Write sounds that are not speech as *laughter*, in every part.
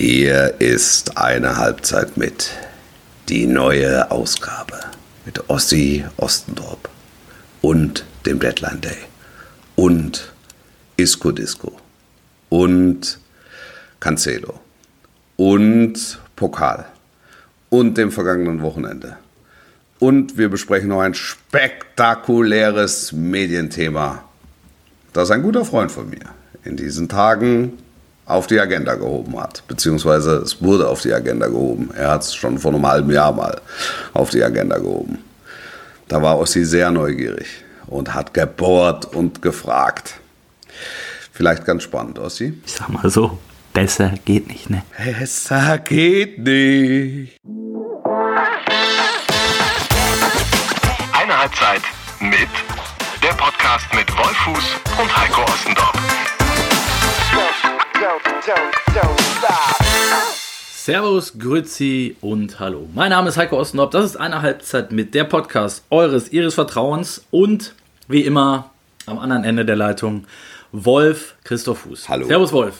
Hier ist eine Halbzeit mit. Die neue Ausgabe mit Ossi Ostendorp und dem Deadline Day und Isco Disco und Cancelo und Pokal und dem vergangenen Wochenende. Und wir besprechen noch ein spektakuläres Medienthema, das ein guter Freund von mir in diesen Tagen auf die Agenda gehoben hat. Beziehungsweise es wurde auf die Agenda gehoben. Er hat es schon vor einem halben Jahr mal auf die Agenda gehoben. Da war Ossi sehr neugierig und hat gebohrt und gefragt. Vielleicht ganz spannend, Ossi. Ich sag mal so, besser geht nicht, ne? Besser geht nicht. Eine Halbzeit mit der Podcast mit Wolfuß und Heiko Ostendorf. Servus, Grüezi und Hallo. Mein Name ist Heiko Ostendorf. Das ist eine Halbzeit mit der Podcast eures, ihres Vertrauens und wie immer am anderen Ende der Leitung Wolf Christoph Fuß. Hallo. Servus, Wolf.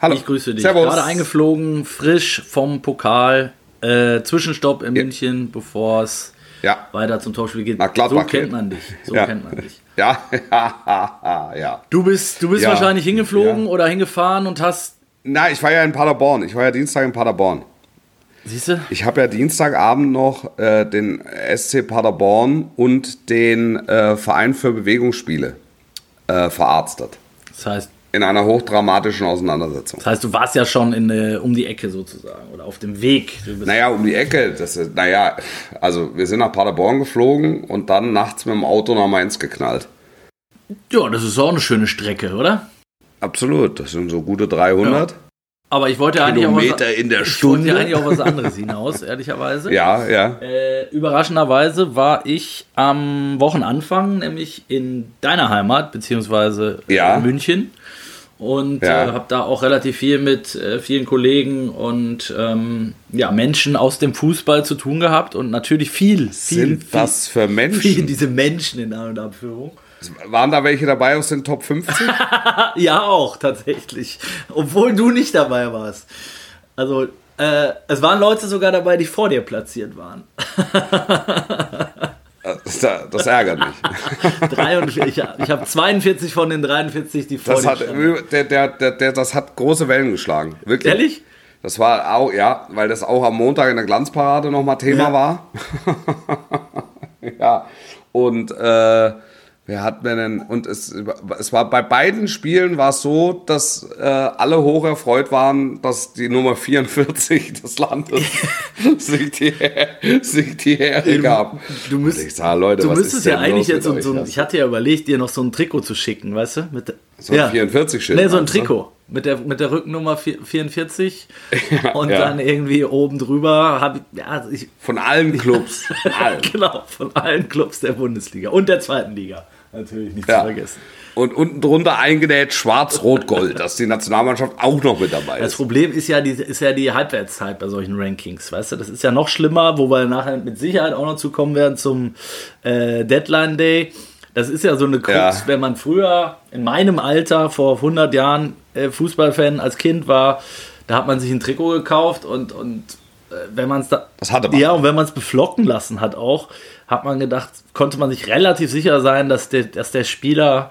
Hallo. Ich grüße dich. Servus. Gerade eingeflogen, frisch vom Pokal. Äh, Zwischenstopp in Ja. München, bevor es Ja. weiter zum Topspiel geht. So kennt man dich. So Ja. kennt man dich. Ja, ja, *laughs* ja. Du bist, du bist wahrscheinlich hingeflogen oder hingefahren und hast. Na, ich war ja in Paderborn. Ich war ja Dienstag in Paderborn. Siehst du? Ich habe ja Dienstagabend noch äh, den SC Paderborn und den äh, Verein für Bewegungsspiele äh, verarztet. Das heißt, In einer hochdramatischen Auseinandersetzung. das heißt, du warst ja schon in, äh, um die Ecke sozusagen oder auf dem Weg. Naja, um die Ecke. Das ist, naja, also wir sind nach Paderborn geflogen und dann nachts mit dem Auto nach Mainz geknallt. Ja, das ist auch eine schöne Strecke, oder? Absolut, das sind so gute 300. Aber ich wollte ja eigentlich auch was, Kilometer in der ich wollte Stunde. ja eigentlich auch was anderes hinaus, *laughs* ehrlicherweise. Ja, ja. Äh, überraschenderweise war ich am Wochenanfang nämlich in deiner Heimat, beziehungsweise Ja. in München. Und Ja. äh, habe da auch relativ viel mit äh, vielen Kollegen und ähm, ja, Menschen aus dem Fußball zu tun gehabt und natürlich viel, viel, Sind viel, das für *laughs* viel Menschen? diese Menschen in An- und Abführung. Waren da welche dabei aus den Top 50? *laughs* Ja, auch tatsächlich. Obwohl du nicht dabei warst. Also, äh, es waren Leute sogar dabei, die vor dir platziert waren. *laughs* Das, das ärgert mich. *laughs* 43, ich habe 42 von den 43, die vor Das dir hat, der, der, der, das hat große Wellen geschlagen. Wirklich. Ehrlich? Das war auch, ja, weil das auch am Montag in der Glanzparade nochmal Thema Ja. war. ja. Und äh, wer hat mir denn, und es, es war bei beiden Spielen war es so, dass äh, alle hoch erfreut waren, dass die Nummer 44 *laughs* des Landes *laughs* sich die, sich die Ehre gab. Du, müsst, ich sag, Leute, du was müsstest ist ja eigentlich jetzt so, so ich hatte ja überlegt, dir noch so ein Trikot zu schicken, weißt du? Mit, So ein 44-Schild, Nee, so ein? Trikot. Mit der, mit der Rückennummer vier- 44 *laughs* und ja. dann irgendwie oben drüber habe ich, ja, also ich, Von allen Clubs. Genau, von allen Clubs der Bundesliga und der zweiten Liga. Natürlich nicht Ja. zu vergessen. Und unten drunter eingenäht schwarz-rot-gold, dass die Nationalmannschaft auch noch mit dabei Das ist. Problem ist ja, die, ist ja die Halbwertszeit bei solchen Rankings, weißt du? Das ist ja noch schlimmer, wo wir nachher mit Sicherheit auch noch zukommen werden zum äh, Deadline Day. Das ist ja so eine Krux, Ja. wenn man früher in meinem Alter vor 100 Jahren äh, Fußballfan als Kind war, da hat man sich ein Trikot gekauft und, und äh, wenn man es da Das hatte man. ja und wenn man es beflocken lassen hat auch, hat man gedacht, konnte man sich relativ sicher sein, dass der, dass der Spieler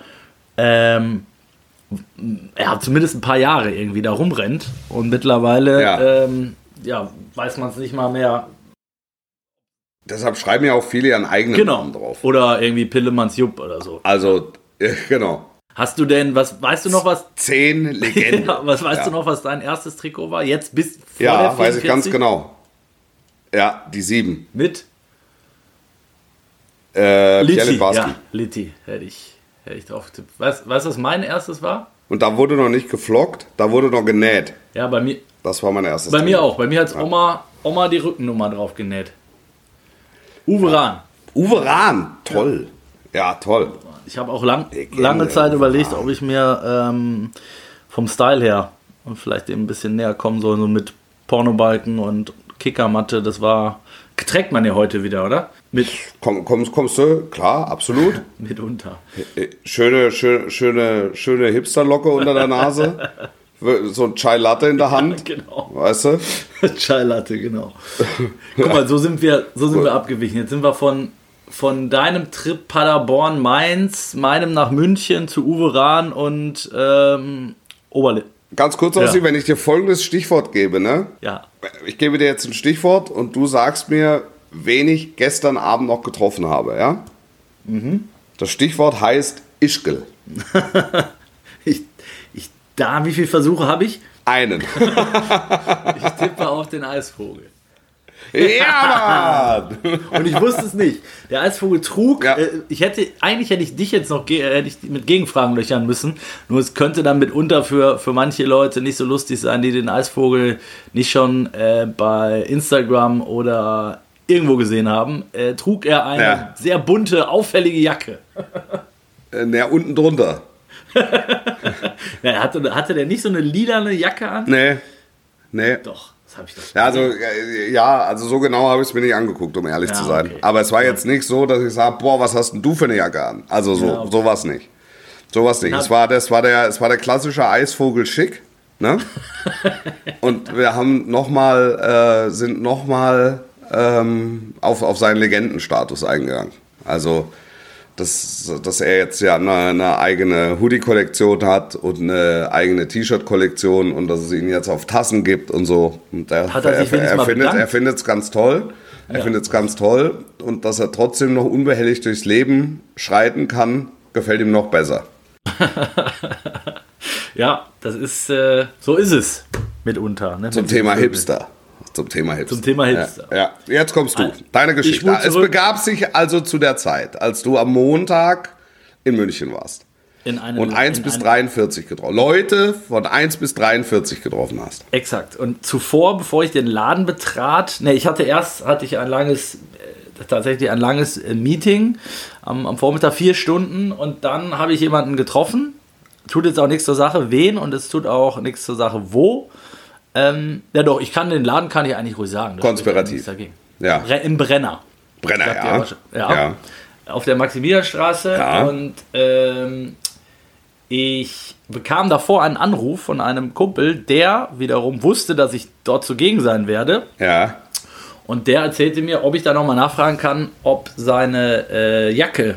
ähm, ja, zumindest ein paar Jahre irgendwie da rumrennt. Und mittlerweile Ja. ähm, ja, weiß man es nicht mal mehr. Deshalb schreiben ja auch viele ihren eigenen Genau. Namen drauf. Oder irgendwie Pillemanns Jupp oder so. Also, äh, genau. Hast du denn, was weißt du noch, was, Zehn *laughs* Legenden. ja, was weißt ja. du noch, was dein erstes Trikot war? Jetzt bis vor Ja, der weiß ich ganz 44? genau. Ja, die sieben. Mit Äh, Litti. Ja, Litti hätte ich, hätte ich drauf getippt. Weißt du, was mein erstes war? Und da wurde noch nicht geflockt, da wurde noch genäht. Ja, bei mir, Das war mein erstes. bei mir Trikot. auch. Bei mir hat Oma, Oma die Rückennummer drauf genäht. Uwe Rahn. Uwe Rahn, toll. Ja, toll. Ich habe auch lang, lange Zeit überlegt, ob ich mir ähm, vom Style her und vielleicht dem ein bisschen näher kommen soll, so mit Pornobalken und Kickermatte. Das war, trägt man ja heute wieder, oder? Mit, Komm, kommst, kommst du? Klar, absolut. *laughs* mitunter. Äh, Schöne, schöne, schöne, schöne Hipsterlocke unter der Nase. so ein Chai Latte in der Hand. genau. Weißt du? *laughs* Chai Latte, genau. Guck mal, so sind wir, so sind wir *laughs* abgewichen. Jetzt sind wir von, von deinem Trip Paderborn, Mainz, meinem nach München zu Uwe Rahn und ähm, Oberlippe. Ganz kurz, Ja. Ossi, wenn ich dir folgendes Stichwort gebe, ne? Ja. Ich gebe dir jetzt ein Stichwort und du sagst mir, wen ich gestern Abend noch getroffen habe, ja? Mhm. Das Stichwort heißt Ischgl. *laughs* Ich, ich, da, wie viele Versuche habe ich? Einen. *laughs* Ich tippe auf den Eisvogel. ja, *laughs* Mann! Und ich wusste es nicht. Der Eisvogel trug, Ja. äh, ich hätte, eigentlich hätte ich dich jetzt noch ge- äh, hätte ich mit Gegenfragen löchern müssen. Nur es könnte dann mitunter für, für manche Leute nicht so lustig sein, die den Eisvogel nicht schon äh, bei Instagram oder irgendwo gesehen haben. Äh, trug er eine Ja. sehr bunte, auffällige Jacke. Äh, Na, unten drunter. *laughs* Ja, hatte, hatte der nicht so eine lilane Jacke an? Nee. Nee. Doch, das habe ich doch. Ja, also, äh, ja, also so genau habe ich es mir nicht angeguckt, um ehrlich Ja, zu sein. okay. Aber es war jetzt nicht so, dass ich sage, boah, was hast denn du für eine Jacke an? Also so, Ja, okay. sowas nicht. Sowas nicht. Es war, das war der, es war der klassische Eisvogel schick, ne? *laughs* Und wir haben noch mal, äh, sind nochmal ähm, auf, auf seinen Legendenstatus eingegangen. Also, dass, dass er jetzt ja eine, eine eigene Hoodie-Kollektion hat und eine eigene T-Shirt-Kollektion und dass es ihn jetzt auf Tassen gibt und so. Und er, Hat er sich er, findet, bedankt? er findet es ganz toll. Er Ja. findet es ganz toll und dass er trotzdem noch unbehelligt durchs Leben schreiten kann, gefällt ihm noch besser. *laughs* Ja, das ist, äh, so ist es mitunter. Ne? Zum Thema Hipster. Zum Thema Hipster. Zum Thema Hipster. Ja, ja. jetzt kommst du. Deine ich Geschichte. Es begab sich also zu der Zeit, als du am Montag in München warst In einem, und 1 in bis einem- 43 getroffen. Leute von 1 bis 43 getroffen hast. Exakt. Und zuvor, bevor ich den Laden betrat, ne, ich hatte erst hatte ich ein langes, äh, tatsächlich ein langes äh, Meeting am, am Vormittag vier Stunden und dann habe ich jemanden getroffen. Tut jetzt auch nichts zur Sache, wen und es tut auch nichts zur Sache, wo. Ähm, ja doch, ich kann den Laden kann ich eigentlich ruhig sagen. Konspirativ. ja Im Brenner. Brenner, ja. ja. ja. auf der Maximilianstraße Ja. und ähm, ich bekam davor einen Anruf von einem Kumpel, der wiederum wusste, dass ich dort zugegen sein werde Ja. und der erzählte mir, ob ich da nochmal nachfragen kann, ob seine äh, Jacke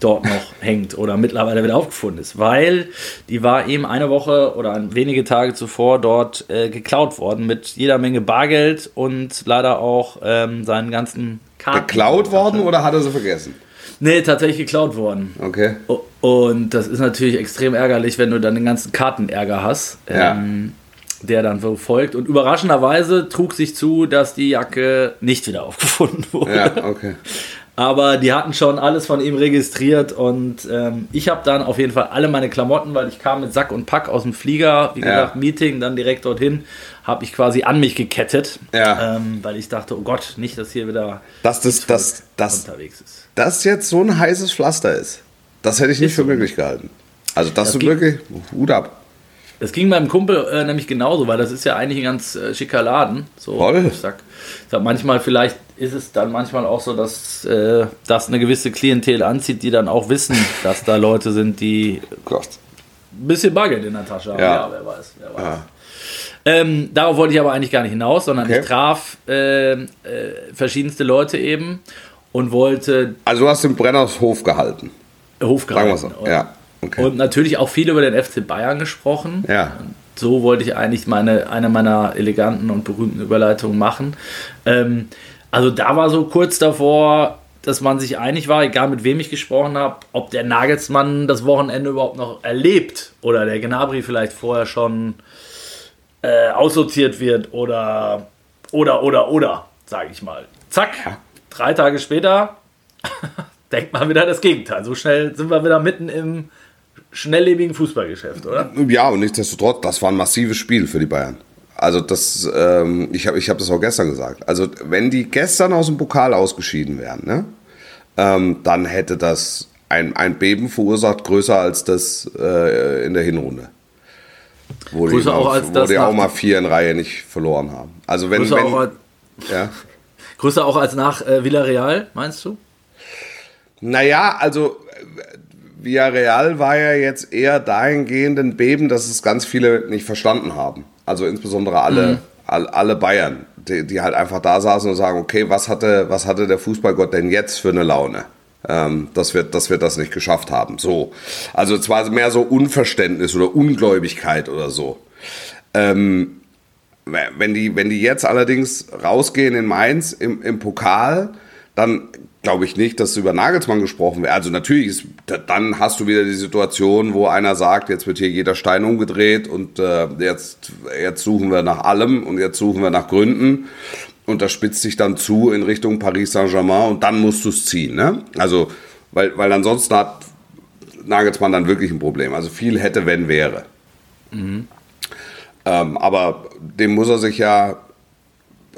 dort noch *laughs* hängt oder mittlerweile wieder aufgefunden ist, weil die war ihm eine Woche oder wenige Tage zuvor dort äh, geklaut worden mit jeder Menge Bargeld und leider auch ähm, seinen ganzen Karten. Geklaut worden oder hat er sie vergessen? Nee, tatsächlich geklaut worden. Okay. Und das ist natürlich extrem ärgerlich, wenn du dann den ganzen Kartenärger hast, Ja. ähm, der dann so folgt. Und überraschenderweise trug sich zu, dass die Jacke nicht wieder *laughs* aufgefunden wurde. Ja, okay. Aber die hatten schon alles von ihm registriert und ähm, ich habe dann auf jeden Fall alle meine Klamotten, weil ich kam mit Sack und Pack aus dem Flieger, wie Ja. gesagt, Meeting, dann direkt dorthin, habe ich quasi an mich gekettet, Ja. ähm, weil ich dachte, oh Gott, nicht, dass hier wieder Dass das, das, das, unterwegs ist. das jetzt so ein heißes Pflaster ist, das hätte ich nicht Ist für möglich gehalten. Also, dass Das du wirklich, Hut ab. Das ging meinem Kumpel äh, nämlich genauso, weil das ist ja eigentlich ein ganz äh, schicker Laden. So, Voll. Ich sag, ich sag, manchmal, vielleicht ist es dann manchmal auch so, dass äh, das eine gewisse Klientel anzieht, die dann auch wissen, *laughs* dass da Leute sind, die Gott. ein bisschen Bargeld in der Tasche haben. Ja. Ja, wer weiß. Wer weiß. Ja. Ähm, darauf wollte ich aber eigentlich gar nicht hinaus, sondern Okay. ich traf äh, äh, verschiedenste Leute eben und wollte Also, du hast den Brennershof gehalten. Hof Sagen wir gehalten. so. Ja. Okay. Und natürlich auch viel über den FC Bayern gesprochen. Ja. So wollte ich eigentlich meine, eine meiner eleganten und berühmten Überleitungen machen. Ähm, also da war so kurz davor, dass man sich einig war, egal mit wem ich gesprochen habe, ob der Nagelsmann das Wochenende überhaupt noch erlebt oder der Gnabry vielleicht vorher schon äh, aussortiert wird oder oder oder oder, sage ich mal. Zack, drei Tage später *laughs* denkt man wieder das Gegenteil. So schnell sind wir wieder mitten im schnelllebigen Fußballgeschäft, oder? Ja, und nichtsdestotrotz, das war ein massives Spiel für die Bayern. Also das, ähm, ich habe ich hab das auch gestern gesagt. Also wenn die gestern aus dem Pokal ausgeschieden wären, ne, ähm, dann hätte das ein, ein Beben verursacht, größer als das äh, in der Hinrunde. Wo die, Größer mal, auch als wo das die auch mal vier in Reihe nicht verloren haben. Also wenn, Größer, wenn auch, als, ja. *laughs* größer auch als nach äh, Villarreal, meinst du? Naja, also Villarreal war ja jetzt eher dahingehend ein Beben, dass es ganz viele nicht verstanden haben. Also insbesondere alle, mhm. all, alle Bayern, die, die halt einfach da saßen und sagen, okay, was hatte, was hatte der Fußballgott denn jetzt für eine Laune? Ähm, dass, wir, dass wir das nicht geschafft haben. So. Also es war mehr so Unverständnis oder Ungläubigkeit oder so. Ähm, wenn, die, wenn die jetzt allerdings rausgehen in Mainz im, im Pokal, dann glaube ich nicht, dass über Nagelsmann gesprochen wird. Also natürlich, ist, dann hast du wieder die Situation, wo einer sagt, jetzt wird hier jeder Stein umgedreht und äh, jetzt, jetzt suchen wir nach allem und jetzt suchen wir nach Gründen. Und das spitzt sich dann zu in Richtung Paris Saint-Germain und dann musst du es ziehen. Ne? Also, weil, weil ansonsten hat Nagelsmann dann wirklich ein Problem. Also viel hätte, wenn wäre. Mhm. Ähm, aber dem muss er sich ja,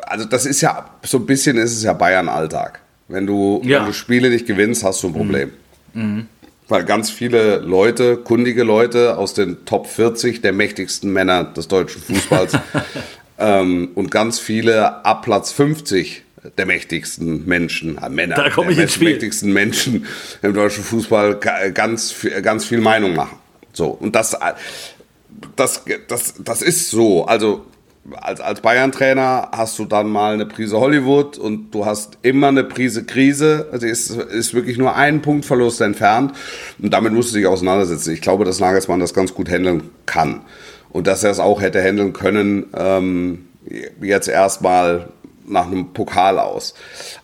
also das ist ja, so ein bisschen ist es ja Bayern-Alltag. Wenn du, ja. wenn du Spiele nicht gewinnst, hast du ein Problem. Mhm. Weil ganz viele Leute, kundige Leute aus den Top 40 der mächtigsten Männer des deutschen Fußballs *laughs* ähm, und ganz viele ab Platz 50 der mächtigsten Menschen, äh, Männer, da der mächtigsten Menschen im deutschen Fußball ganz, ganz viel Meinung machen. So, und das, das, das, das ist so. Also als, als Bayern-Trainer hast du dann mal eine Prise Hollywood und du hast immer eine Prise Krise. Also ist, ist wirklich nur ein Punktverlust entfernt. Und damit musst du dich auseinandersetzen. Ich glaube, dass Nagelsmann das ganz gut handeln kann. Und dass er es auch hätte handeln können, ähm, jetzt erstmal nach einem Pokal aus.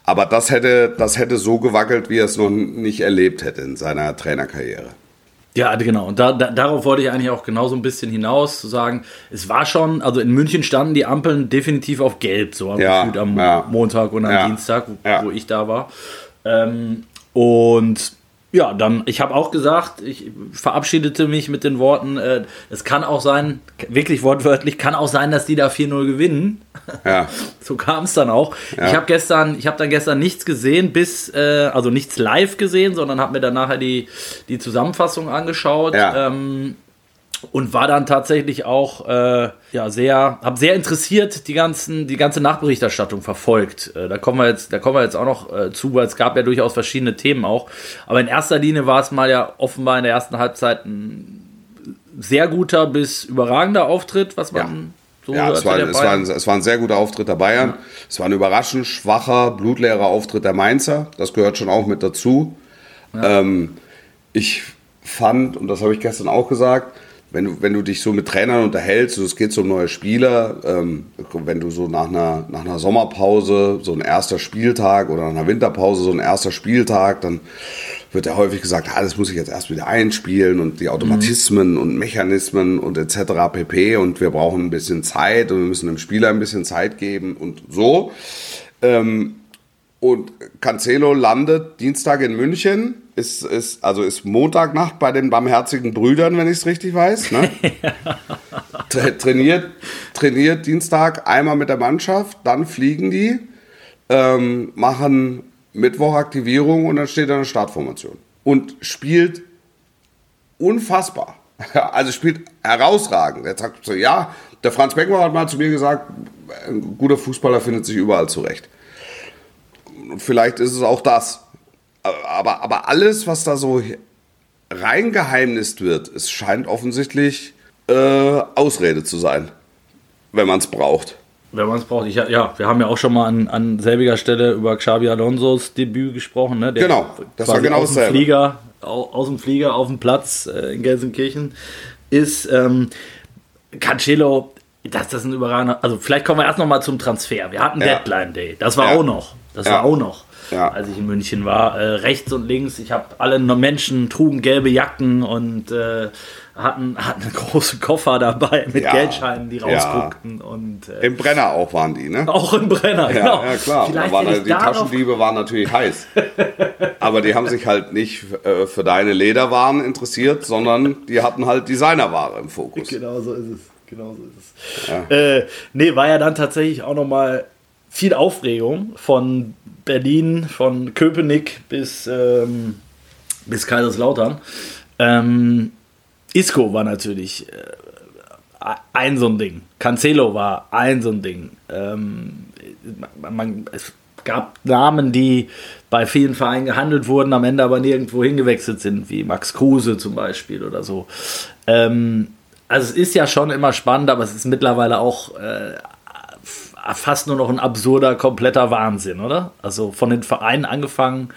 Aber das hätte, das hätte so gewackelt, wie er es noch nicht erlebt hätte in seiner Trainerkarriere. Ja, genau. Und da, da, darauf wollte ich eigentlich auch genau so ein bisschen hinaus, zu sagen, es war schon, also in München standen die Ampeln definitiv auf Gelb, so ja, am ja. Montag und am ja, Dienstag, wo, wo, ich da war. Ähm, und ja, dann, ich habe auch gesagt, ich verabschiedete mich mit den Worten, äh, es kann auch sein, wirklich wortwörtlich, kann auch sein, dass die da 4-0 gewinnen. Ja. *laughs* so kam es dann auch. Ja. Ich habe gestern, ich habe dann gestern nichts gesehen, bis, äh, also nichts live gesehen, sondern habe mir dann nachher die, die Zusammenfassung angeschaut. Ja. Ähm, und war dann tatsächlich auch äh, ja sehr, habe sehr interessiert die ganzen, die ganze Nachberichterstattung verfolgt. Äh, da kommen wir jetzt, da kommen wir jetzt auch noch äh, zu, weil es gab ja durchaus verschiedene Themen auch. Aber in erster Linie war es mal ja offenbar in der ersten Halbzeit ein sehr guter bis überragender Auftritt, was man ja. So ja, es war, es, war ein, es war ein sehr guter Auftritt der Bayern. Ja. Es war ein überraschend schwacher, blutleerer Auftritt der Mainzer. Das gehört schon auch mit dazu. Ja. Ähm, ich fand, und das habe ich gestern auch gesagt, wenn du, wenn du dich so mit Trainern unterhältst, es geht so um neue Spieler, ähm, wenn du so nach einer, nach einer Sommerpause, so ein erster Spieltag oder nach einer Winterpause, so ein erster Spieltag, dann wird ja häufig gesagt, ah, das muss ich jetzt erst wieder einspielen und die Automatismen mhm. und Mechanismen und etc. pp. Und wir brauchen ein bisschen Zeit und wir müssen dem Spieler ein bisschen Zeit geben und so. Ähm, und Cancelo landet Dienstag in München ist, ist, also ist Montagnacht bei den barmherzigen Brüdern, wenn ich es richtig weiß. Ne? *laughs* Tra trainiert, trainiert Dienstag einmal mit der Mannschaft, dann fliegen die, ähm, machen Mittwochaktivierung und dann steht in der Startformation. Und spielt unfassbar. *laughs* Also spielt herausragend. Er sagt so, ja, der Franz Beckenbauer hat mal zu mir gesagt, ein guter Fußballer findet sich überall zurecht. Vielleicht ist es auch das aber, aber alles, was da so reingeheimnist wird, es scheint offensichtlich äh, Ausrede zu sein, wenn man es braucht. Wenn man es braucht. Ich, ja, wir haben ja auch schon mal an, an selbiger Stelle über Xabi Alonso's Debüt gesprochen. Ne? Der genau, das war genau aus dem Flieger, aus dem Flieger auf dem Platz äh, in Gelsenkirchen ist. Ähm, Cancelo, das, das ist ein überragender. Also, vielleicht kommen wir erst noch mal zum Transfer. Wir hatten ja. Deadline Day. Das war ja. auch noch. Das ja. war auch noch ja. als ich in München war. Äh, rechts und links, ich habe alle Menschen trugen gelbe Jacken und äh, hatten, hatten große Koffer dabei mit ja. Geldscheinen, die rausguckten. Ja. Und, äh, Im Brenner auch waren die, ne? Auch im Brenner, ja, genau. Ja, klar. Waren, die Taschendiebe waren natürlich heiß. *laughs* Aber die haben sich halt nicht äh, für deine Lederwaren interessiert, sondern die hatten halt Designerware im Fokus. Genau so ist es. Genau so ist es. Ja. Äh, nee, war ja dann tatsächlich auch nochmal viel Aufregung von Berlin, von Köpenick bis, ähm, bis Kaiserslautern. Ähm, Isco war natürlich äh, ein so ein Ding. Cancelo war ein so ein Ding. Ähm, man, es gab Namen, die bei vielen Vereinen gehandelt wurden, am Ende aber nirgendwo hingewechselt sind, wie Max Kruse zum Beispiel oder so. Ähm, also es ist ja schon immer spannend, aber es ist mittlerweile auch äh, fast nur noch ein absurder, kompletter Wahnsinn, oder? Also von den Vereinen angefangen,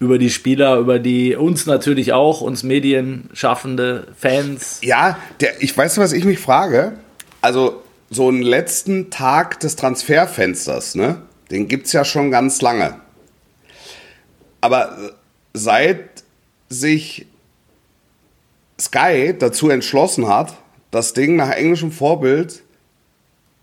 über die Spieler, über die uns natürlich auch, uns Medienschaffende, Fans. Ja, der, ich weiß, was ich mich frage. Also so einen letzten Tag des Transferfensters, ne? Den gibt es ja schon ganz lange. Aber seit sich Sky dazu entschlossen hat, das Ding nach englischem Vorbild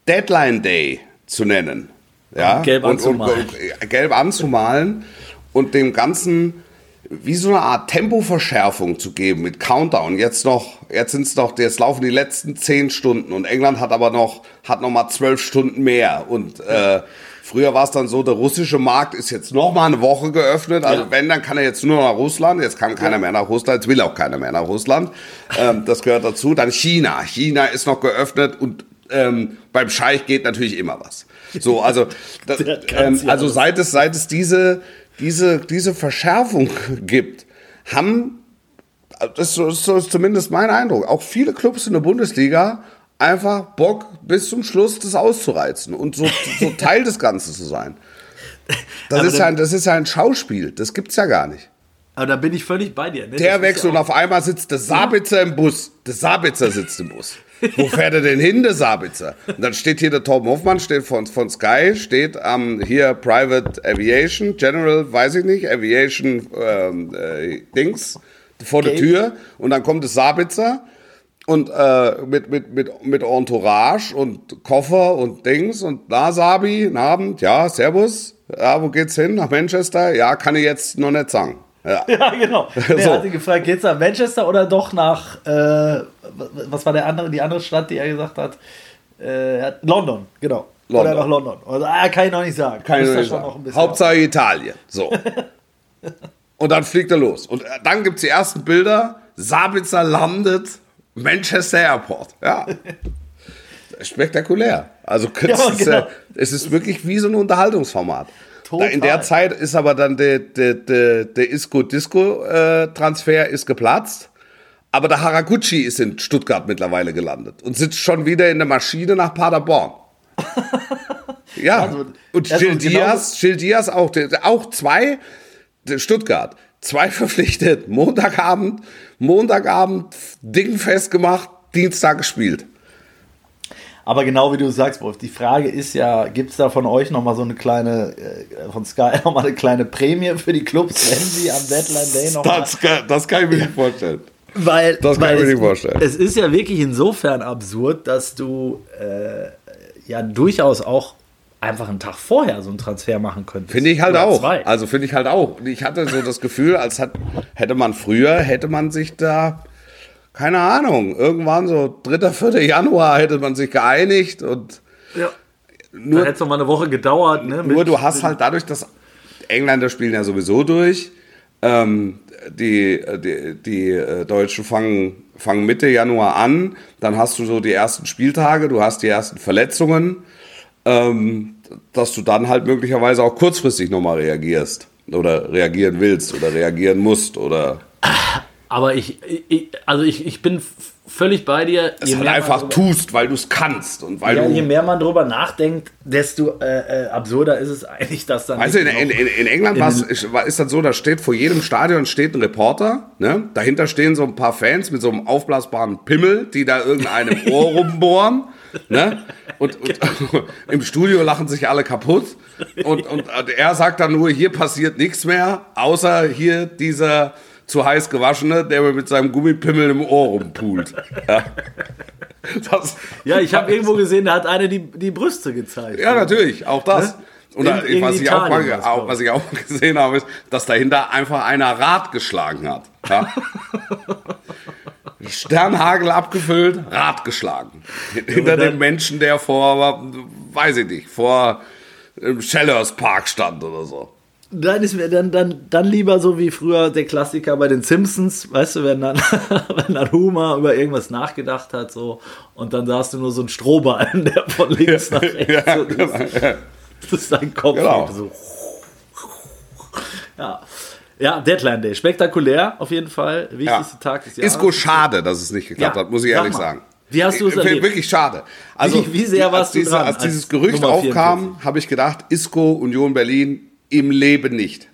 Deadline Day zu nennen. Ja? Gelb anzumalen. Und, und, und, gelb anzumalen und dem Ganzen wie so eine Art Tempoverschärfung zu geben mit Countdown. Jetzt noch, jetzt sind es noch, jetzt laufen die letzten zehn Stunden und England hat aber noch, hat noch mal zwölf Stunden mehr und äh, Früher war es dann so, der russische Markt ist jetzt noch mal eine Woche geöffnet. Also ja. wenn, dann kann er jetzt nur nach Russland. Jetzt kann keiner mehr nach Russland. Jetzt will auch keiner mehr nach Russland. Ähm, das gehört dazu. Dann China. China ist noch geöffnet und ähm, beim Scheich geht natürlich immer was. So, also, *laughs* das, ähm, also seit es, seit es diese, diese, diese Verschärfung gibt, haben, das ist, das ist zumindest mein Eindruck, auch viele Clubs in der Bundesliga einfach Bock bis zum Schluss das auszureizen und so, so *laughs* Teil des Ganzen zu sein. Das ist, ja ein, das ist ja ein Schauspiel, das gibt's ja gar nicht. Aber da bin ich völlig bei dir. Ne? Der wechselt und auf einmal sitzt der Sabitzer im Bus. Der Sabitzer sitzt im Bus. Wo fährt er denn hin, der Sabitzer? Und dann steht hier der Torben Hoffmann, steht von, von Sky, steht am ähm, hier Private Aviation, General, weiß ich nicht, Aviation ähm, äh, Dings, vor okay. der Tür. Und dann kommt der Sabitzer und äh, mit, mit, mit, mit Entourage und Koffer und Dings und da Sabi, Abend, ja, Servus, ja, wo geht's hin? Nach Manchester? Ja, kann ich jetzt noch nicht sagen. Ja, *laughs* ja genau. Der so. hat ihn gefragt, geht's nach Manchester oder doch nach, äh, was war der andere, die andere Stadt, die er gesagt hat? Äh, London, genau. London. Oder nach London. Also, ah, kann ich noch nicht sagen. Kann ich noch nicht sagen. Hauptsache Italien. So. *laughs* und dann fliegt er los. Und dann gibt's die ersten Bilder. Sabitzer landet Manchester Airport. Ja. *laughs* Spektakulär. Also ja, genau. es ist wirklich wie so ein Unterhaltungsformat. Total. In der Zeit ist aber dann der, der, der, der Isco-Disco-Transfer ist geplatzt. Aber der Haraguchi ist in Stuttgart mittlerweile gelandet und sitzt schon wieder in der Maschine nach Paderborn. *laughs* ja, also, und Gil Diaz, Gil Diaz auch, auch zwei, Stuttgart, zwei *laughs* verpflichtet, Montagabend, Montagabend Ding festgemacht, Dienstag gespielt. Aber genau wie du sagst, Wolf, die Frage ist ja, gibt es da von euch nochmal so eine kleine, äh, von Sky *laughs* nochmal eine kleine Prämie für die Clubs, wenn sie am Deadline Day nochmal... Das, kann, das kann ich mir nicht vorstellen. Weil, das kann weil ich mir nicht vorstellen. Es ist ja wirklich insofern absurd, dass du äh, ja durchaus auch einfach einen Tag vorher so einen Transfer machen könntest. Finde ich halt auch. Zwei. Also finde ich halt auch. Ich hatte so das Gefühl, als hat, hätte man früher, hätte man sich da keine Ahnung, irgendwann so 3., 4. Januar hätte man sich geeinigt und ja. nur hätte es noch mal eine Woche gedauert. Ne, nur du hast halt dadurch, dass Engländer spielen ja sowieso durch, ähm, die, die, die äh, Deutschen fangen, fangen Mitte Januar an, dann hast du so die ersten Spieltage, du hast die ersten Verletzungen, ähm, dass du dann halt möglicherweise auch kurzfristig nochmal reagierst oder reagieren willst oder reagieren musst oder aber ich, ich, also ich, ich bin völlig bei dir. Es halt einfach drüber, tust, weil du es kannst und weil ja, du. Je mehr man drüber nachdenkt, desto äh, äh, absurder ist es eigentlich, dass dann. Also in, in, in, England in ist, ist das so, da steht vor jedem Stadion steht ein Reporter, ne? Dahinter stehen so ein paar Fans mit so einem aufblasbaren Pimmel, die da irgendeinem *laughs* Ohr rumbohren. Ne? Und, und *laughs* im Studio lachen sich alle kaputt. Und, und er sagt dann nur, hier passiert nichts mehr, außer hier dieser zu heiß gewaschene, der mir mit seinem Gummipimmel im Ohr rumpult. *laughs* Ja, das, ja ich habe irgendwo gesehen, da hat einer die, die Brüste gezeigt. Ja, natürlich, auch das. Ne? Und in, was, ich auch mal, auch, was ich auch gesehen habe, ist, dass dahinter einfach einer Rad geschlagen hat. Ja? *laughs* Sternhagel abgefüllt, Rad geschlagen. Hinter dem Menschen, der vor, weiß ich nicht, vor im Schellers Park stand oder so. Dann ist mir dann, dann, dann lieber so wie früher der Klassiker bei den Simpsons, weißt du, wenn dann, *laughs* wenn dann Homer über irgendwas nachgedacht hat, so, und dann sahst du nur so einen Strohballen, der von links nach rechts ja, so, genau, das, ja. das ist dein Kopf. Genau. So. Ja. Ja, Deadline Day. Spektakulär auf jeden Fall. Wichtigster Tag des Jahres. Isco schade, dass es nicht geklappt Ja, hat, muss ich ehrlich sagen. Wie hast du es erlebt? Wirklich schade. Also, Wie- wie sehr als warst du diese, dran Als als dieses Gerücht aufkam, habe ich gedacht, Isco, Union Berlin im Leben nicht.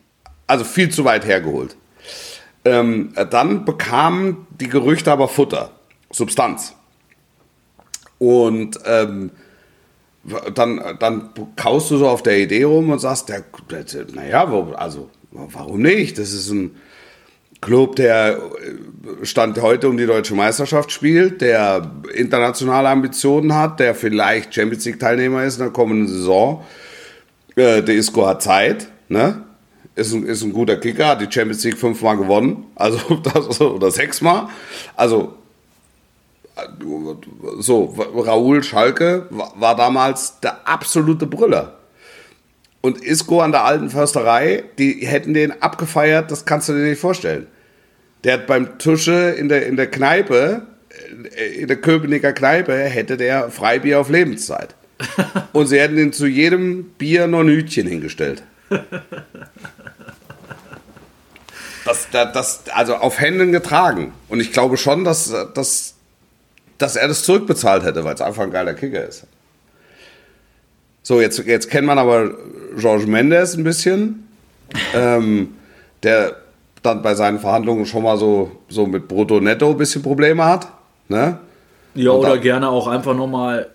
Also viel zu weit hergeholt. Ähm, dann bekamen die Gerüchte aber Futter, Substanz. Und ähm, dann, dann kaust du so auf der Idee rum und sagst, der, der, naja, also warum nicht? Das ist ein Club, der äh, Stand heute um die deutsche Meisterschaft spielt, der internationale Ambitionen hat, der vielleicht Champions League Teilnehmer ist in der kommenden Saison. Äh, der Isco hat Zeit, ne? Ist ein, ist ein guter Kicker, hat die Champions League fünfmal gewonnen, also *laughs* das, oder sechsmal. Also so, Raoul Schalke war, war damals der absolute Brüller. Und Isco an der alten Försterei, die hätten den abgefeiert, das kannst du dir nicht vorstellen. Der hat beim Tusche in der, in der Kneipe, äh, in der Köpenicker Kneipe, hätte der Freibier auf Lebenszeit. *laughs* Und sie hätten ihn zu jedem Bier noch ein Hütchen hingestellt. Das, das, das, also auf Händen getragen. Und ich glaube schon, dass, dass, dass er das zurückbezahlt hätte, weil es einfach ein geiler Kicker ist. So, jetzt, jetzt kennt man aber Georges Mendes ein bisschen, ähm, der dann bei seinen Verhandlungen schon mal so, so mit Brutto-Netto ein bisschen Probleme hat. Ne? Ja, Und oder dann- gerne auch einfach nochmal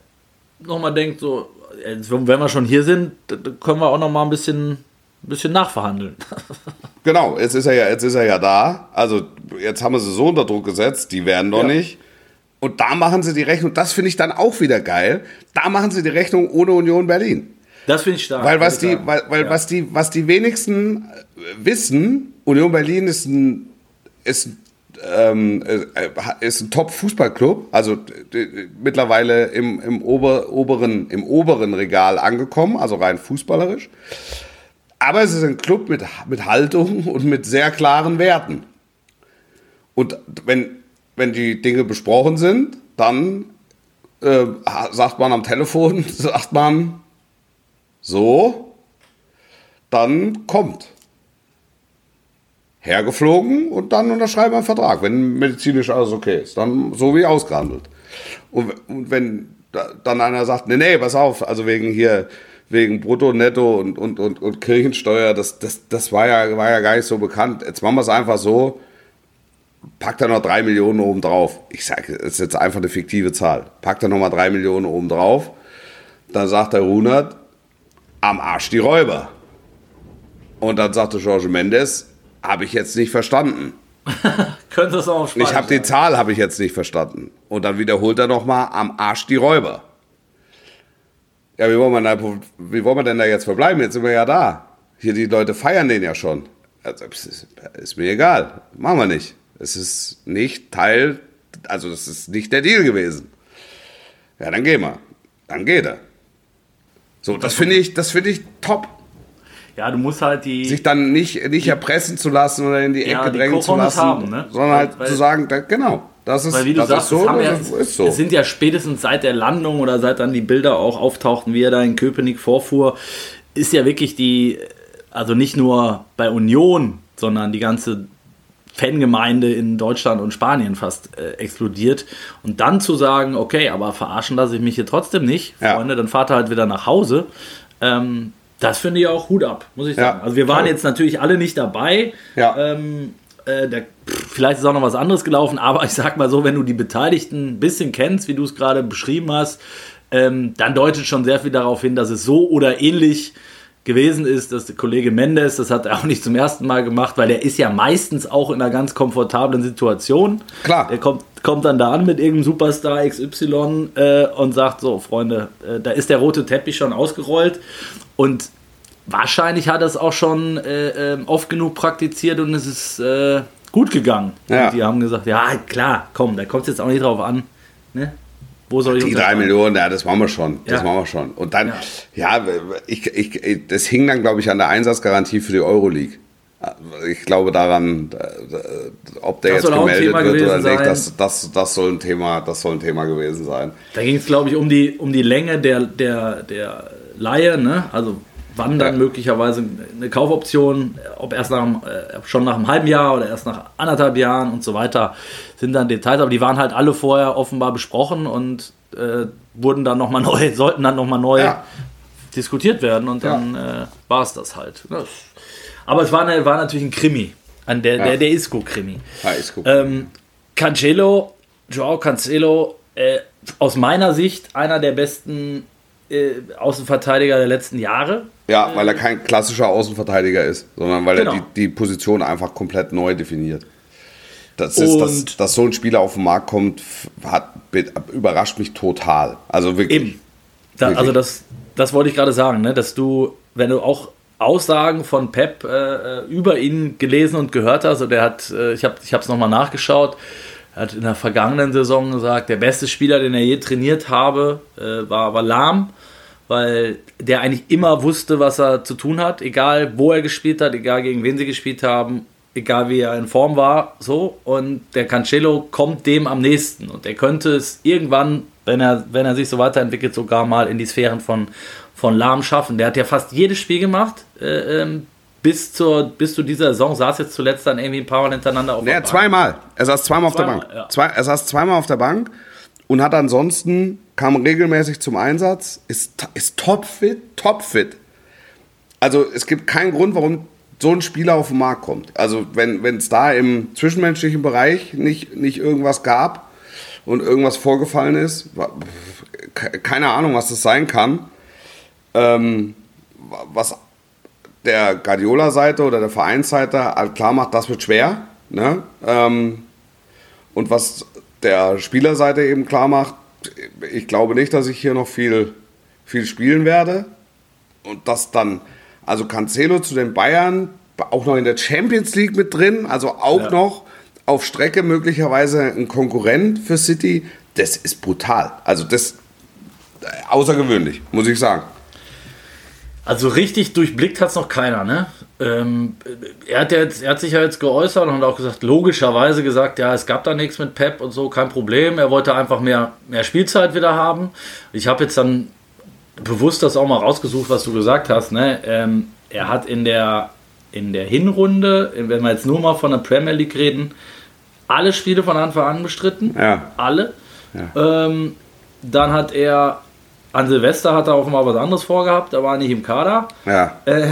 noch mal denkt, so, jetzt, wenn wir schon hier sind, können wir auch nochmal ein bisschen, ein bisschen nachverhandeln. *laughs* Genau, jetzt ist er ja, jetzt ist er ja da. Also jetzt haben wir sie so unter Druck gesetzt, die werden doch Ja. nicht. Und da machen sie die Rechnung, das finde ich dann auch wieder geil. Da machen sie die Rechnung ohne Union Berlin. Das finde ich stark. Weil was die, weil, weil ja. was die, was die wenigsten äh, wissen, Union Berlin ist ein, ist, ähm, äh, ist ein Top-Fußballclub, also äh, mittlerweile im, im, ober, oberen, im oberen Regal angekommen, also rein fußballerisch. Aber es ist ein Club mit, mit Haltung und mit sehr klaren Werten. Und wenn, wenn die Dinge besprochen sind, dann äh, sagt man am Telefon, *laughs* sagt man, so, dann kommt. Hergeflogen und dann unterschreiben wir einen Vertrag, wenn medizinisch alles okay ist. Dann so wie ausgehandelt. Und, und wenn da, dann einer sagt, nee, nee, pass auf, also wegen hier, wegen Brutto, Netto und, und, und, und Kirchensteuer, das, das, das war, ja, war ja gar nicht so bekannt. Jetzt machen wir es einfach so, packt da noch drei Millionen oben drauf. Ich sage, das ist jetzt einfach eine fiktive Zahl. Packt da noch mal drei Millionen oben drauf. Dann sagt der Runert, am Arsch die Räuber. Und dann sagte Jorge Mendes, habe ich jetzt nicht verstanden. *laughs* Könnte es auch spannend Ich habe die. Zahl habe ich jetzt nicht verstanden. Und dann wiederholt er noch mal, am Arsch die Räuber. Ja, wie wollen, wir da, wie wollen wir denn da jetzt verbleiben? Jetzt sind wir ja da. Hier, die Leute feiern den ja schon. Also, ist, ist mir egal. Machen wir nicht. Es ist nicht Teil, also das ist nicht der Deal gewesen. Ja, dann gehen wir. Dann geht er. So, das finde ich, das finde ich top. Ja, du musst halt die. Sich dann nicht, nicht erpressen zu lassen oder in die Ja, Ecke die drängen zu lassen, haben, ne? sondern Weil- halt weil- zu sagen, da, genau, das ist, Weil wie du das sagst, ist so, ja, das ist so. es sind ja spätestens seit der Landung oder seit dann die Bilder auch auftauchten, wie er da in Köpenick vorfuhr, ist ja wirklich die, also nicht nur bei Union, sondern die ganze Fangemeinde in Deutschland und Spanien fast äh, explodiert. Und dann zu sagen, okay, aber verarschen lasse ich mich hier trotzdem nicht, Ja. Freunde, dann fahrt ihr halt wieder nach Hause. Ähm, das finde ich auch Hut ab, muss ich Ja, sagen. Also wir waren toll. jetzt natürlich alle nicht dabei. Ja. Ähm, äh, der, pff, vielleicht ist auch noch was anderes gelaufen, aber ich sag mal so, wenn du die Beteiligten ein bisschen kennst, wie du es gerade beschrieben hast, ähm, dann deutet schon sehr viel darauf hin, dass es so oder ähnlich gewesen ist, dass der Kollege Mendes, das hat er auch nicht zum ersten Mal gemacht, weil der ist ja meistens auch in einer ganz komfortablen Situation. Klar. Der kommt, kommt dann da an mit irgendeinem Superstar XY äh, und sagt so, Freunde, äh, da ist der rote Teppich schon ausgerollt und wahrscheinlich hat er es auch schon äh, ähm, oft genug praktiziert und es ist äh, gut gegangen. Ja. Und die haben gesagt, ja klar, komm, da kommt es jetzt auch nicht drauf an. Ne? Wo soll ich Die drei? Millionen, ja, das machen wir schon. Das Ja. machen wir schon. Und dann, ja, ich, ich, das hing dann, glaube ich, an der Einsatzgarantie für die Euroleague. Ich glaube daran, äh, ob der Das jetzt soll auch ein gemeldet Thema wird oder gewesen nicht, sein. das, das, das, soll ein Thema, das soll ein Thema gewesen sein. Da ging es, glaube ich, um die, um die Länge der, der, der Laie, ne? Also wann dann Ja. möglicherweise eine Kaufoption, ob erst nach, einem, äh, schon nach einem halben Jahr oder erst nach anderthalb Jahren und so weiter, sind dann Details, aber die waren halt alle vorher offenbar besprochen und äh, wurden dann nochmal neu, *laughs* sollten dann nochmal neu Ja. diskutiert werden und dann äh, war es das halt. Das, aber es war, eine, war natürlich ein Krimi, ein, der, der, der Isco-Krimi. Ist gut. Ähm, Cancelo, Joao Cancelo, äh, aus meiner Sicht einer der besten äh, Außenverteidiger der letzten Jahre. ja, weil er kein klassischer Außenverteidiger ist, sondern weil Genau. er die, die Position einfach komplett neu definiert. Das ist, dass, dass so ein Spieler auf den Markt kommt, hat, überrascht mich total. Also wirklich. Eben. Da, Wirklich. also das, das wollte ich gerade sagen, ne? dass du, wenn du auch Aussagen von Pep äh, über ihn gelesen und gehört hast, und er hat, äh, ich habe es nochmal nachgeschaut, er hat in der vergangenen Saison gesagt, der beste Spieler, den er je trainiert habe, äh, war, war Lahm, weil der eigentlich immer wusste, was er zu tun hat, egal wo er gespielt hat, egal gegen wen sie gespielt haben, egal wie er in Form war, so. Und der Cancelo kommt dem am nächsten. Und er könnte es irgendwann, wenn er, wenn er sich so weiterentwickelt, sogar mal in die Sphären von, von Lahm schaffen. Der hat ja fast jedes Spiel gemacht, äh, ähm, bis, zur, bis zu dieser Saison, saß jetzt zuletzt dann irgendwie ein paar Mal hintereinander auf Ja, der Bank. zweimal. Er saß zweimal auf der Zweimal, Bank. ja. Zwei, er saß zweimal auf der Bank und hat ansonsten, kam regelmäßig zum Einsatz, ist, ist topfit, topfit. Also es gibt keinen Grund, warum so ein Spieler auf den Markt kommt. Also wenn es da im zwischenmenschlichen Bereich nicht, nicht irgendwas gab und irgendwas vorgefallen ist, keine Ahnung, was das sein kann, ähm, wa- was der Guardiola-Seite oder der Vereinsseite halt klar macht, das wird schwer. Ne? Ähm, und was der Spielerseite eben klar macht, ich glaube nicht, dass ich hier noch viel, viel spielen werde. Und das dann, also Cancelo zu den Bayern, auch noch in der Champions League mit drin, also auch Ja. noch auf Strecke möglicherweise ein Konkurrent für City, das ist brutal. Also das äh, außergewöhnlich, muss ich sagen. Also richtig durchblickt hat es noch keiner, ne? Ähm, er, hat jetzt, er hat sich ja jetzt geäußert und auch gesagt, logischerweise gesagt, ja, es gab da nichts mit Pep und so, kein Problem. Er wollte einfach mehr, mehr Spielzeit wieder haben. Ich habe jetzt dann bewusst das auch mal rausgesucht, was du gesagt hast. Ne? Ähm, er hat in der, in der Hinrunde, wenn wir jetzt nur mal von der Premier League reden, alle Spiele von Anfang an bestritten. Ja. Alle. Ähm, dann hat er an Silvester hat er auch mal was anderes vorgehabt, da war er nicht im Kader. Ja. Äh,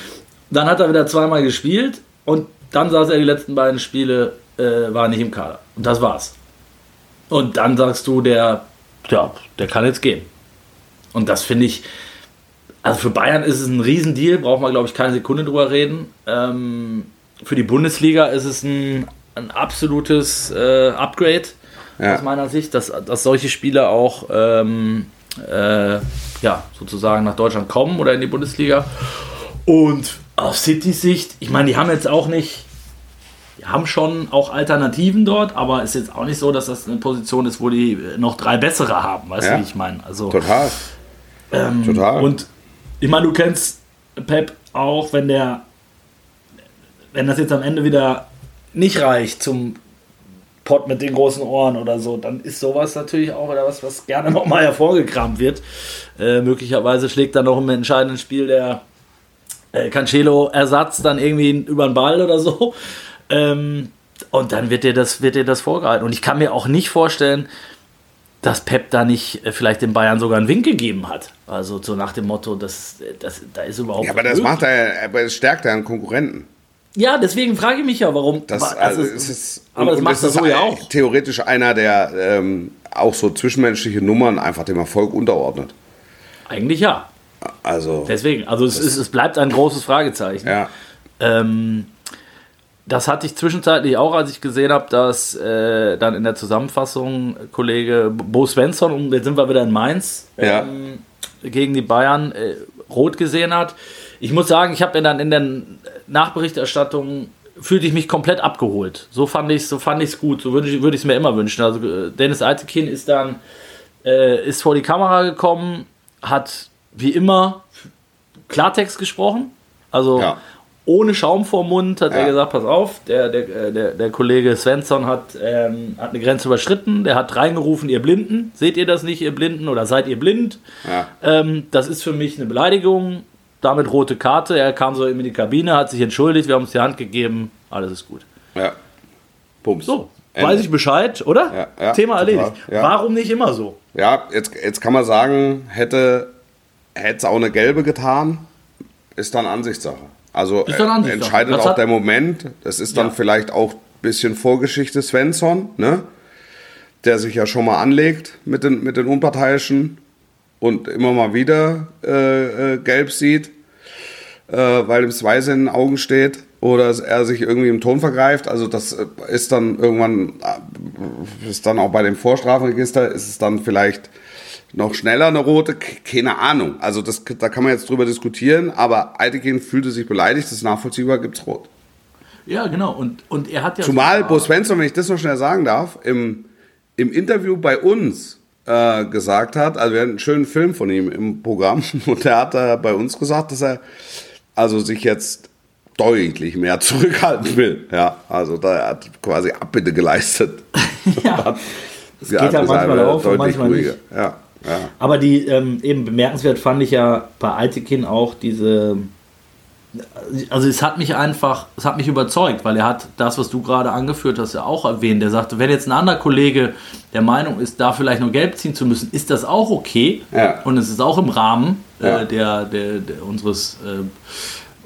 *laughs* dann hat er wieder zweimal gespielt und dann saß er die letzten beiden Spiele, äh, war nicht im Kader. Und das war's. Und dann sagst du, der, ja, der kann jetzt gehen. Und das finde ich, also für Bayern ist es ein Riesendeal, braucht man, glaube ich, keine Sekunde drüber reden. Ähm, für die Bundesliga ist es ein, ein absolutes äh, Upgrade Ja. aus meiner Sicht, dass, dass solche Spieler auch ähm, äh, ja, sozusagen nach Deutschland kommen oder in die Bundesliga. Und aus Citys Sicht, ich meine, die haben jetzt auch nicht, die haben schon auch Alternativen dort, aber ist jetzt auch nicht so, dass das eine Position ist, wo die noch drei bessere haben, weißt Ja. du, wie ich meine? Also, Total. Total. und ich meine, du kennst Pep auch, wenn der, wenn das jetzt am Ende wieder nicht reicht zum Pott mit den großen Ohren oder so, dann ist sowas natürlich auch wieder was, was gerne *laughs* nochmal hervorgekramt wird. Äh, möglicherweise schlägt dann noch im entscheidenden Spiel der äh, Cancelo-Ersatz dann irgendwie über den Ball oder so. Ähm, und dann wird dir das, wird dir das vorgehalten. Und ich kann mir auch nicht vorstellen, dass Pep da nicht äh, vielleicht den Bayern sogar einen Wink gegeben hat. Also so nach dem Motto, das, das, da ist überhaupt. Ja, aber das möglich. macht er, aber es stärkt er einen Konkurrenten. Ja, deswegen frage ich mich ja, warum. Das, aber, also, also, es ist, aber das macht es er ist so ja auch. Theoretisch einer, der ähm, auch so zwischenmenschliche Nummern einfach dem Erfolg unterordnet. Eigentlich ja. Also, Deswegen, also es, ist, es bleibt ein großes Fragezeichen. ja. Ähm, das hatte ich zwischenzeitlich auch, als ich gesehen habe, dass äh, dann in der Zusammenfassung Kollege Bo Svensson, und jetzt sind wir wieder in Mainz, Ja. ähm, gegen die Bayern äh, rot gesehen hat. Ich muss sagen, ich habe mir dann in der Nachberichterstattung fühlte ich mich komplett abgeholt. So fand ich es so fand ich's gut. So würde ich es mir immer wünschen. Also äh, Dennis Altekin ist dann äh, ist vor die Kamera gekommen, hat wie immer Klartext gesprochen. Also Ja. Ohne Schaum vorm Mund hat Ja. er gesagt, pass auf, der, der, äh, der, der Kollege Svensson hat, ähm, hat eine Grenze überschritten, der hat reingerufen, ihr Blinden, seht ihr das nicht, ihr Blinden, oder seid ihr blind? Ja. Ähm, das ist für mich eine Beleidigung. damit rote Karte. Er kam so in die Kabine, hat sich entschuldigt, wir haben uns die Hand gegeben, alles ist gut. Ja. Pumps. So, Ende. weiß ich Bescheid, oder? Ja, ja, Thema erledigt. Warum nicht immer so? Ja, jetzt, jetzt kann man sagen, hätte es auch eine gelbe getan, ist dann Ansichtssache. Also äh, entscheidet auch der Moment. Das ist dann Ja. vielleicht auch ein bisschen Vorgeschichte Svensson, ne? der sich ja schon mal anlegt mit den, mit den Unparteiischen und immer mal wieder äh, äh, gelb sieht, äh, weil ihm das Weiße in den Augen steht oder er sich irgendwie im Ton vergreift. Also das äh, ist dann irgendwann, äh, ist dann auch bei dem Vorstrafenregister, ist es dann vielleicht noch schneller eine rote, keine Ahnung. Also das, da kann man jetzt drüber diskutieren, aber Eitekin fühlte sich beleidigt, das ist nachvollziehbar, gibt's rot. Ja, genau. Und, und er hat ja. Zumal Bo Svensson, wenn ich das noch schnell sagen darf, im, im Interview bei uns äh, gesagt hat, also wir hatten einen schönen Film von ihm im Programm *laughs* und der hat da bei uns gesagt, dass er also sich jetzt deutlich mehr *laughs* zurückhalten will. Ja, also da er hat quasi Abbitte geleistet. *laughs* Ja. Es geht ja manchmal er auf und manchmal ruhiger. nicht. Ja, ja. Aber die ähm, eben bemerkenswert fand ich ja bei Altekin auch diese. Also es hat mich einfach, es hat mich überzeugt, weil er hat das, was du gerade angeführt hast, ja auch erwähnt. Er sagte, wenn jetzt ein anderer Kollege der Meinung ist, da vielleicht nur gelb ziehen zu müssen, ist das auch okay. Ja. Und es ist auch im Rahmen Ja. äh, der, der, der, unseres, äh,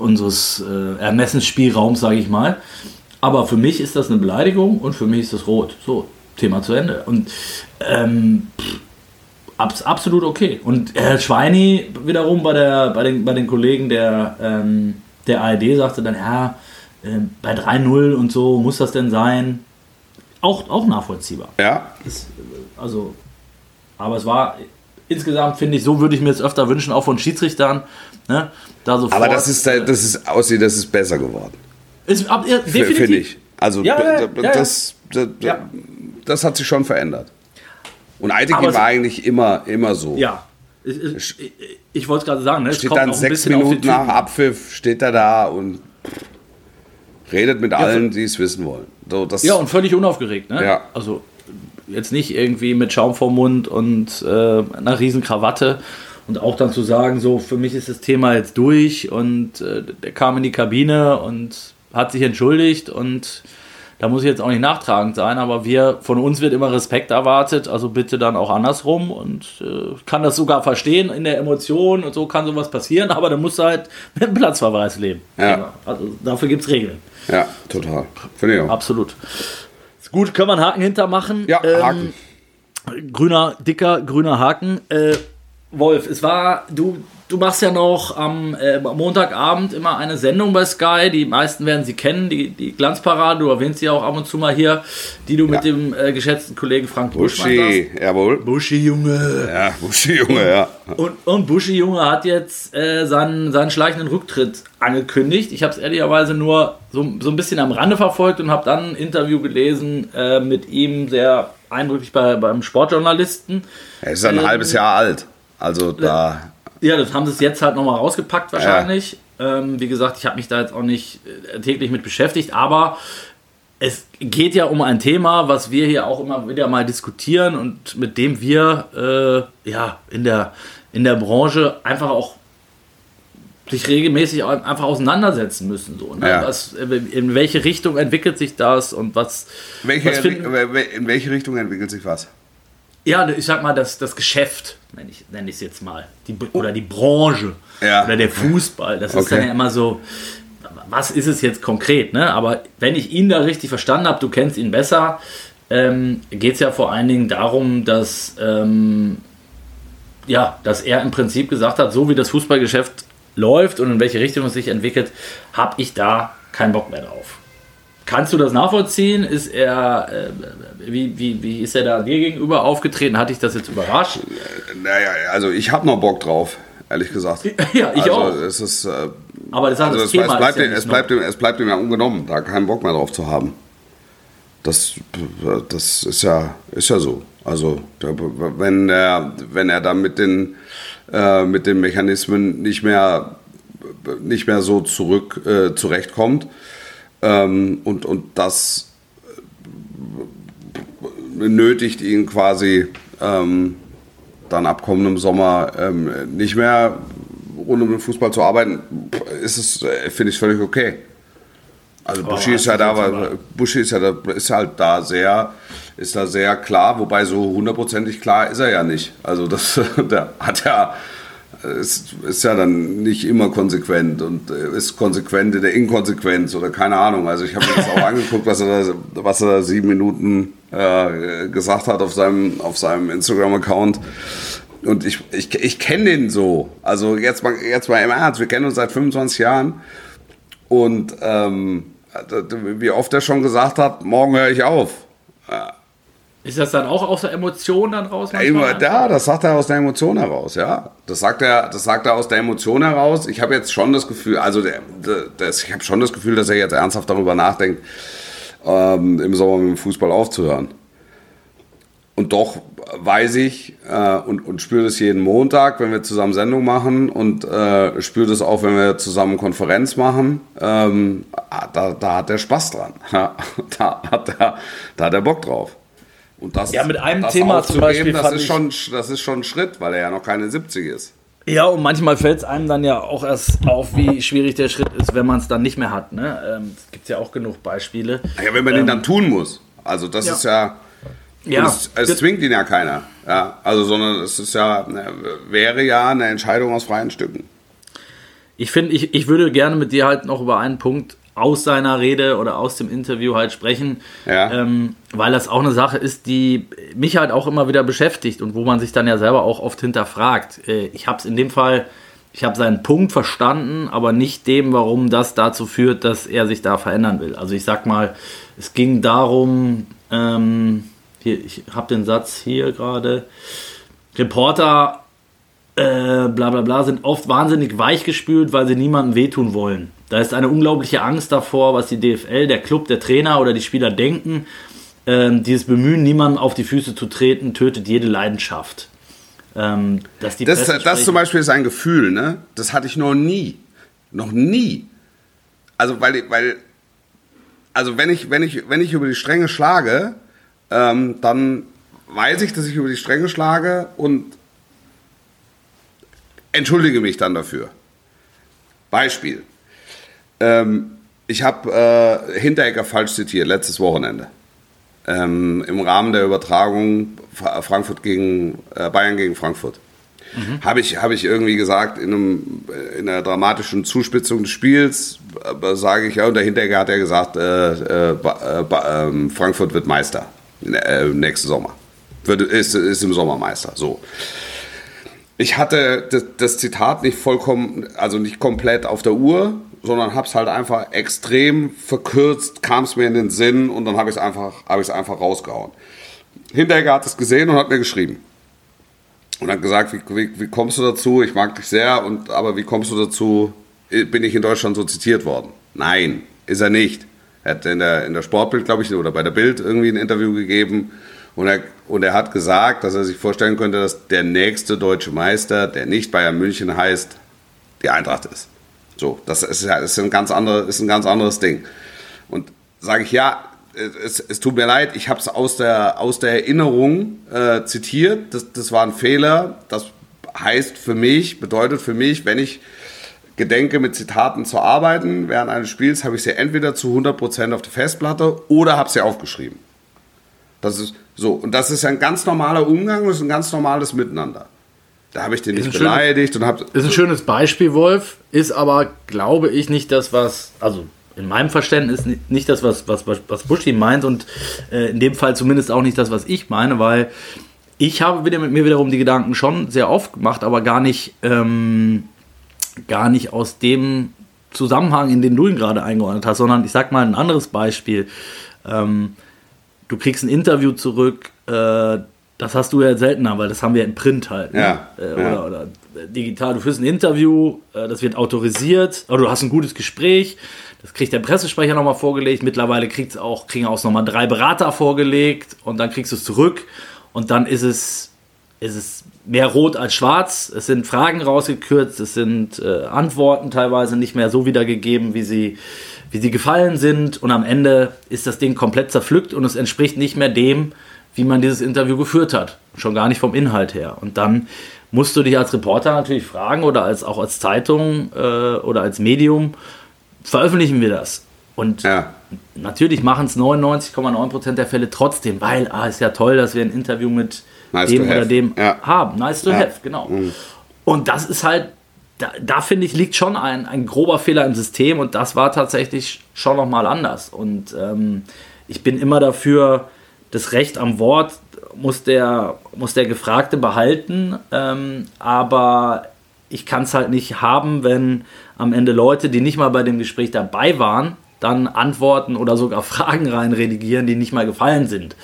unseres äh, Ermessensspielraums, sage ich mal. Aber für mich ist das eine Beleidigung und für mich ist das rot. So, Thema zu Ende. Und ähm, Abs absolut okay. Und Herr Schweini wiederum bei, der, bei, den, bei den Kollegen der, ähm, der ARD sagte dann, ja, äh, bei 3-0 und so muss das denn sein. Auch, auch nachvollziehbar. ja. Ist, also, aber es war insgesamt, finde ich, so würde ich mir es öfter wünschen, auch von Schiedsrichtern. Ne? Da sofort, Aber das ist, das ist aussieht, das ist besser geworden. ist, ab, ja, definitiv. Finde ich. Also Ja, ja, das, d- d- Ja. das hat sich schon verändert. Und Eitekin war eigentlich immer, immer so. Ja. Ich, ich, ich wollte es gerade sagen, ne? Steht dann sechs Minuten nach. Abpfiff, steht er da und redet mit allen, die es wissen wollen. So, das, Ja, und völlig unaufgeregt, ne? Ja. Also jetzt nicht irgendwie mit Schaum vorm Mund und äh, einer riesen Krawatte. Und auch dann zu sagen, so, für mich ist das Thema jetzt durch und äh, der kam in die Kabine und hat sich entschuldigt und da muss ich jetzt auch nicht nachtragend sein, aber wir, von uns wird immer Respekt erwartet, also bitte dann auch andersrum und äh, kann das sogar verstehen in der Emotion und so kann sowas passieren, aber dann musst du halt *laughs* mit dem Platzverweis leben. Ja. Also dafür gibt es Regeln. ja, total. Finde ich auch. Absolut. Ist gut, können wir einen Haken hintermachen. Ja, Ähm, Haken. Grüner, dicker, grüner Haken. Äh, Wolf, es war, du, du machst ja noch am äh, Montagabend immer eine Sendung bei Sky. Die meisten werden sie kennen, die, die Glanzparade. Du erwähnst sie auch ab und zu mal hier, die du mit Ja. dem äh, geschätzten Kollegen Frank Buschmann Buschi, jawohl. machst. Buschi, Junge. Ja, Buschi, Junge, ja. Und, und Buschi Junge hat jetzt äh, seinen, seinen schleichenden Rücktritt angekündigt. Ich habe es ehrlicherweise nur so, so ein bisschen am Rande verfolgt und habe dann ein Interview gelesen äh, mit ihm, sehr eindrücklich bei, beim Sportjournalisten. Er ist ein Ähm, halbes Jahr alt. Also da, Ja, das haben sie es jetzt halt nochmal rausgepackt wahrscheinlich. Ähm, wie gesagt, ich habe mich da jetzt auch nicht äh, täglich mit beschäftigt, aber es geht ja um ein Thema, was wir hier auch immer wieder mal diskutieren und mit dem wir äh, ja in der, in der Branche einfach auch sich regelmäßig einfach auseinandersetzen müssen. So, ne? Ja. was, in welche Richtung entwickelt sich das und was, welche, was finden, in welche Richtung entwickelt sich was? Ja, ich sag mal, das, das Geschäft, nenne ich es nenn jetzt mal. Die, oder die Branche. Ja. Oder der Fußball. Das ist Okay. dann ja immer so, was ist es jetzt konkret? Ne? Aber wenn ich ihn da richtig verstanden habe, du kennst ihn besser, ähm, geht es ja vor allen Dingen darum, dass, ähm, ja, dass er im Prinzip gesagt hat, so wie das Fußballgeschäft läuft und in welche Richtung es sich entwickelt, habe ich da keinen Bock mehr drauf. Kannst du das nachvollziehen? Ist er, äh, wie, wie, wie ist er da dir gegenüber aufgetreten? Hat dich das jetzt überrascht? Naja, also ich habe noch Bock drauf, ehrlich gesagt. *laughs* Ja, ich also auch. Es ist, äh, Aber das, also das es, Thema es, bleibt, ist ja es, bleibt ihm, es bleibt ihm ja ungenommen, da keinen Bock mehr drauf zu haben. Das, das ist ja, ist ja so. Also wenn er, wenn er dann mit den, äh, mit den Mechanismen nicht mehr, nicht mehr so zurück äh, zurechtkommt ähm, und, und das äh, nötigt ihn quasi ähm, dann ab kommendem Sommer ähm, nicht mehr rund um den Fußball zu arbeiten, ist es, äh, finde ich, völlig okay. Also Buschi ist ja da, aber Buschi ist ja da, ist halt da sehr, ist da sehr klar, wobei so hundertprozentig klar ist er ja nicht. Also das, *laughs* der hat ja, ist, ist ja dann nicht immer konsequent und äh, ist konsequent in der Inkonsequenz oder keine Ahnung. Also ich habe mir das auch *laughs* angeguckt, was er da, was er da sieben Minuten äh, gesagt hat auf seinem, auf seinem Instagram-Account. Und ich, ich, ich kenne den so. Also jetzt mal, jetzt mal im Ernst, wir kennen uns seit 25 Jahren. Und ähm, wie oft er schon gesagt hat, morgen höre ich auf. Ist das dann auch aus der Emotion dann raus? Immer, ja, das sagt er aus der Emotion heraus, ja. Das sagt er, das sagt er aus der Emotion heraus. Ich habe jetzt schon das Gefühl, also der, der, ich habe schon das Gefühl, dass er jetzt ernsthaft darüber nachdenkt, ähm, im Sommer mit dem Fußball aufzuhören. Und doch weiß ich äh, und, und spüre das jeden Montag, wenn wir zusammen Sendung machen und äh, spüre das auch, wenn wir zusammen Konferenz machen. Ähm, ah, da, da hat er Spaß dran. *laughs* da, hat er, da hat er Bock drauf. Und das, ja, mit einem Thema zum Beispiel. Das ist, schon, das ist schon ein Schritt, weil er ja noch keine 70 ist. Ja, und manchmal fällt es einem dann ja auch erst auf, wie schwierig der Schritt ist, wenn man es dann nicht mehr hat. Ne? Ähm, es gibt ja auch genug Beispiele. Ja, wenn man ähm, den dann tun muss. Also das ja. ist ja ja, es, es zwingt ihn ja keiner. Ja, also, sondern es ist ja, ne, wäre ja eine Entscheidung aus freien Stücken. Ich finde, ich, ich würde gerne mit dir halt noch über einen Punkt aus seiner Rede oder aus dem Interview halt sprechen, ja. ähm, weil das auch eine Sache ist, die mich halt auch immer wieder beschäftigt und wo man sich dann ja selber auch oft hinterfragt. Äh, ich habe es in dem Fall, ich habe seinen Punkt verstanden, aber nicht dem, warum das dazu führt, dass er sich da verändern will. Also ich sag mal, es ging darum, ähm, hier, ich habe den Satz hier gerade. Reporter, äh, bla bla bla, sind oft wahnsinnig weichgespült, weil sie niemandem wehtun wollen. Da ist eine unglaubliche Angst davor, was die DFL, der Club, der Trainer oder die Spieler denken. Ähm, dieses Bemühen, niemandem auf die Füße zu treten, tötet jede Leidenschaft. Ähm, dass die das, das zum Beispiel ist ein Gefühl, ne? Das hatte ich noch nie. Noch nie. Also, weil, weil also wenn ich, wenn ich, wenn ich über die Stränge schlage, ähm, dann weiß ich, dass ich über die Stränge schlage und entschuldige mich dann dafür. Beispiel. Ähm, ich habe äh, Hinteregger falsch zitiert, letztes Wochenende. Ähm, Im Rahmen der Übertragung Frankfurt gegen, äh, Bayern gegen Frankfurt. Mhm. Habe ich, hab ich irgendwie gesagt, in, einem, in einer dramatischen Zuspitzung des Spiels, äh, sage ich, ja, und der Hinteregger hat ja gesagt, äh, äh, ähm, Frankfurt wird Meister äh, nächsten Sommer. Wird, ist, ist im Sommermeister. So. Ich hatte das, das, Zitat nicht vollkommen, also nicht komplett auf der Uhr, sondern habe es halt einfach extrem verkürzt, kam es mir in den Sinn und dann habe ich es einfach, hab einfach rausgehauen. Hinterher hat es gesehen und hat mir geschrieben. Und hat gesagt, wie, wie, wie, kommst du dazu? Ich mag dich sehr, und, aber wie kommst du dazu? Bin ich in Deutschland so zitiert worden? Nein, ist er nicht. Er hat in der, in der Sportbild, glaube ich, oder bei der Bild irgendwie ein Interview gegeben. Und er, und er hat gesagt, dass er sich vorstellen könnte, dass der nächste deutsche Meister, der nicht Bayern München heißt, die Eintracht ist. So, das ist, ja, ist, ein, ganz andere, ist ein ganz anderes Ding. Und sage ich, ja, es, es, tut mir leid, ich habe es aus der, aus der Erinnerung äh, zitiert. Das, das war ein Fehler. Das heißt für mich, bedeutet für mich, wenn ich gedenke, mit Zitaten zu arbeiten. Während eines Spiels habe ich sie entweder zu 100% auf der Festplatte oder habe sie aufgeschrieben. Das ist so. Und das ist ein ganz normaler Umgang, das ist ein ganz normales Miteinander. Da habe ich den nicht beleidigt schönes, und habe. Ist ein schönes Beispiel, Wolf, ist aber, glaube ich, nicht das, was, also in meinem Verständnis nicht das, was, was, was Buschi meint und äh, in dem Fall zumindest auch nicht das, was ich meine, weil ich habe wieder mit mir wiederum die Gedanken schon sehr oft gemacht, aber gar nicht ähm, gar nicht aus dem Zusammenhang, in den du ihn gerade eingeordnet hast, sondern ich sag mal ein anderes Beispiel. Ähm, du kriegst ein Interview zurück, äh, das hast du ja seltener, weil das haben wir in Print halt. Ne? Ja, äh, oder, ja. oder, digital. Du führst ein Interview, äh, das wird autorisiert, oder du hast ein gutes Gespräch, das kriegt der Pressesprecher nochmal vorgelegt. Mittlerweile kriegt's auch, kriegen auch nochmal drei Berater vorgelegt und dann kriegst du es zurück und dann ist es, ist es mehr rot als schwarz. Es sind Fragen rausgekürzt, es sind äh, Antworten teilweise nicht mehr so wiedergegeben, wie sie, wie sie gefallen sind. Und am Ende ist das Ding komplett zerpflückt und es entspricht nicht mehr dem, wie man dieses Interview geführt hat. Schon gar nicht vom Inhalt her. Und dann musst du dich als Reporter natürlich fragen oder als auch als Zeitung äh, oder als Medium, veröffentlichen wir das? Und Ja. natürlich machen es 99,9% der Fälle trotzdem, weil, ah, ist ja toll, dass wir ein Interview mit Nice dem oder dem Ja. haben. Nice to Ja. have, genau. Und das ist halt, da, da finde ich, liegt schon ein, ein grober Fehler im System und das war tatsächlich schon nochmal anders. Und ähm, ich bin immer dafür, das Recht am Wort muss der, muss der Gefragte behalten, ähm, aber ich kann es halt nicht haben, wenn am Ende Leute, die nicht mal bei dem Gespräch dabei waren, dann Antworten oder sogar *laughs* Fragen rein redigieren, die nicht mal gefallen sind.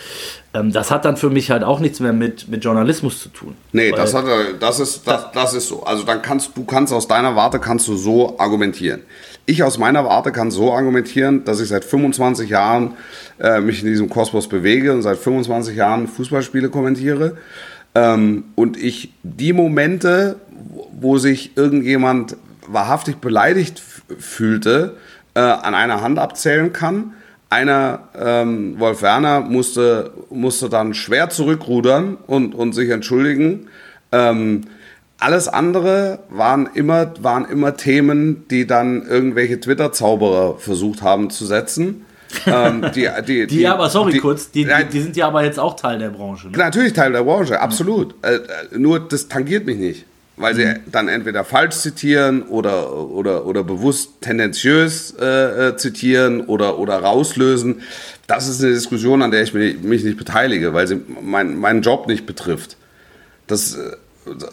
Ähm, das hat dann für mich halt auch nichts mehr mit, mit Journalismus zu tun. Nee, das, hat, das, ist, das, das ist so. Also dann kannst du kannst aus deiner Warte kannst du so argumentieren. Ich aus meiner Warte kann so argumentieren, dass ich seit 25 Jahren äh, mich in diesem Kosmos bewege und seit 25 Jahren Fußballspiele kommentiere. Ähm, und ich die Momente, wo- sich irgendjemand wahrhaftig beleidigt fühlte, äh, an einer Hand abzählen kann. Einer, ähm, Wolf Werner, musste, musste dann schwer zurückrudern und, und sich entschuldigen. Ähm, alles andere waren immer, waren immer Themen, die dann irgendwelche Twitter-Zauberer versucht haben zu setzen. ähm, *laughs* die, die, Die, aber, sorry die- kurz, die, die, die sind ja aber jetzt auch Teil der Branche. Ne? Natürlich Teil der Branche, absolut. Äh, äh, nur das tangiert mich nicht, weil sie dann entweder falsch zitieren oder, oder, oder bewusst tendenziös äh, äh, zitieren oder, oder rauslösen. Das ist eine Diskussion, an der ich mich, mich nicht beteilige, weil sie mein, meinen Job nicht betrifft. Das, äh,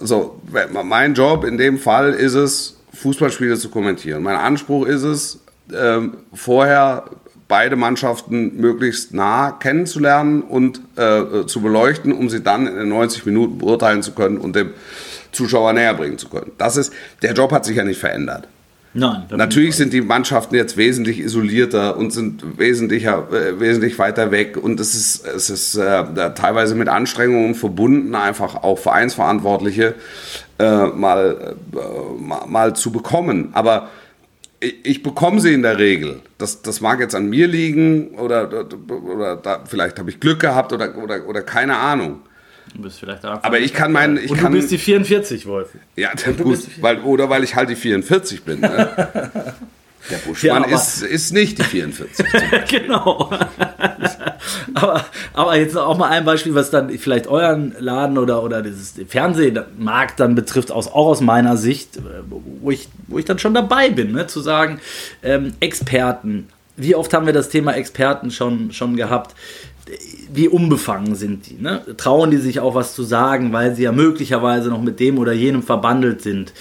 so, mein Job in dem Fall ist es, Fußballspiele zu kommentieren. Mein Anspruch ist es, ähm, vorher beide Mannschaften möglichst nah kennenzulernen und äh, zu beleuchten, um sie dann in den 90 Minuten beurteilen zu können und dem Zuschauer näher bringen zu können. Das ist, der Job hat sich ja nicht verändert. Nein. Natürlich sind die Mannschaften jetzt wesentlich isolierter und sind wesentlicher, äh, wesentlich weiter weg und es ist, es ist äh, teilweise mit Anstrengungen verbunden, einfach auch Vereinsverantwortliche äh, mal, äh, mal, zu bekommen. Aber ich, bekomme sie in der Regel. Das, das mag jetzt an mir liegen oder, oder da, vielleicht habe ich Glück gehabt oder, oder, oder keine Ahnung. Du bist vielleicht da. Aber ich kann meinen, ich Und kann du bist die 44, Wolf. ja, du gut, weil, oder weil ich halt die 44 bin. Ne? *laughs* Der Buschmann aber- ist, ist nicht die 44. *laughs* genau. aber, aber jetzt auch mal ein Beispiel, was dann vielleicht euren Laden oder, oder dieses Fernsehmarkt dann betrifft, aus, auch aus meiner Sicht, äh, wo ich, wo ich dann schon dabei bin, ne? zu sagen, ähm, Experten. Wie oft haben wir das Thema Experten schon, schon gehabt? Wie unbefangen sind die? Ne? Trauen die sich auch was zu sagen, weil sie ja möglicherweise noch mit dem oder jenem verbandelt sind?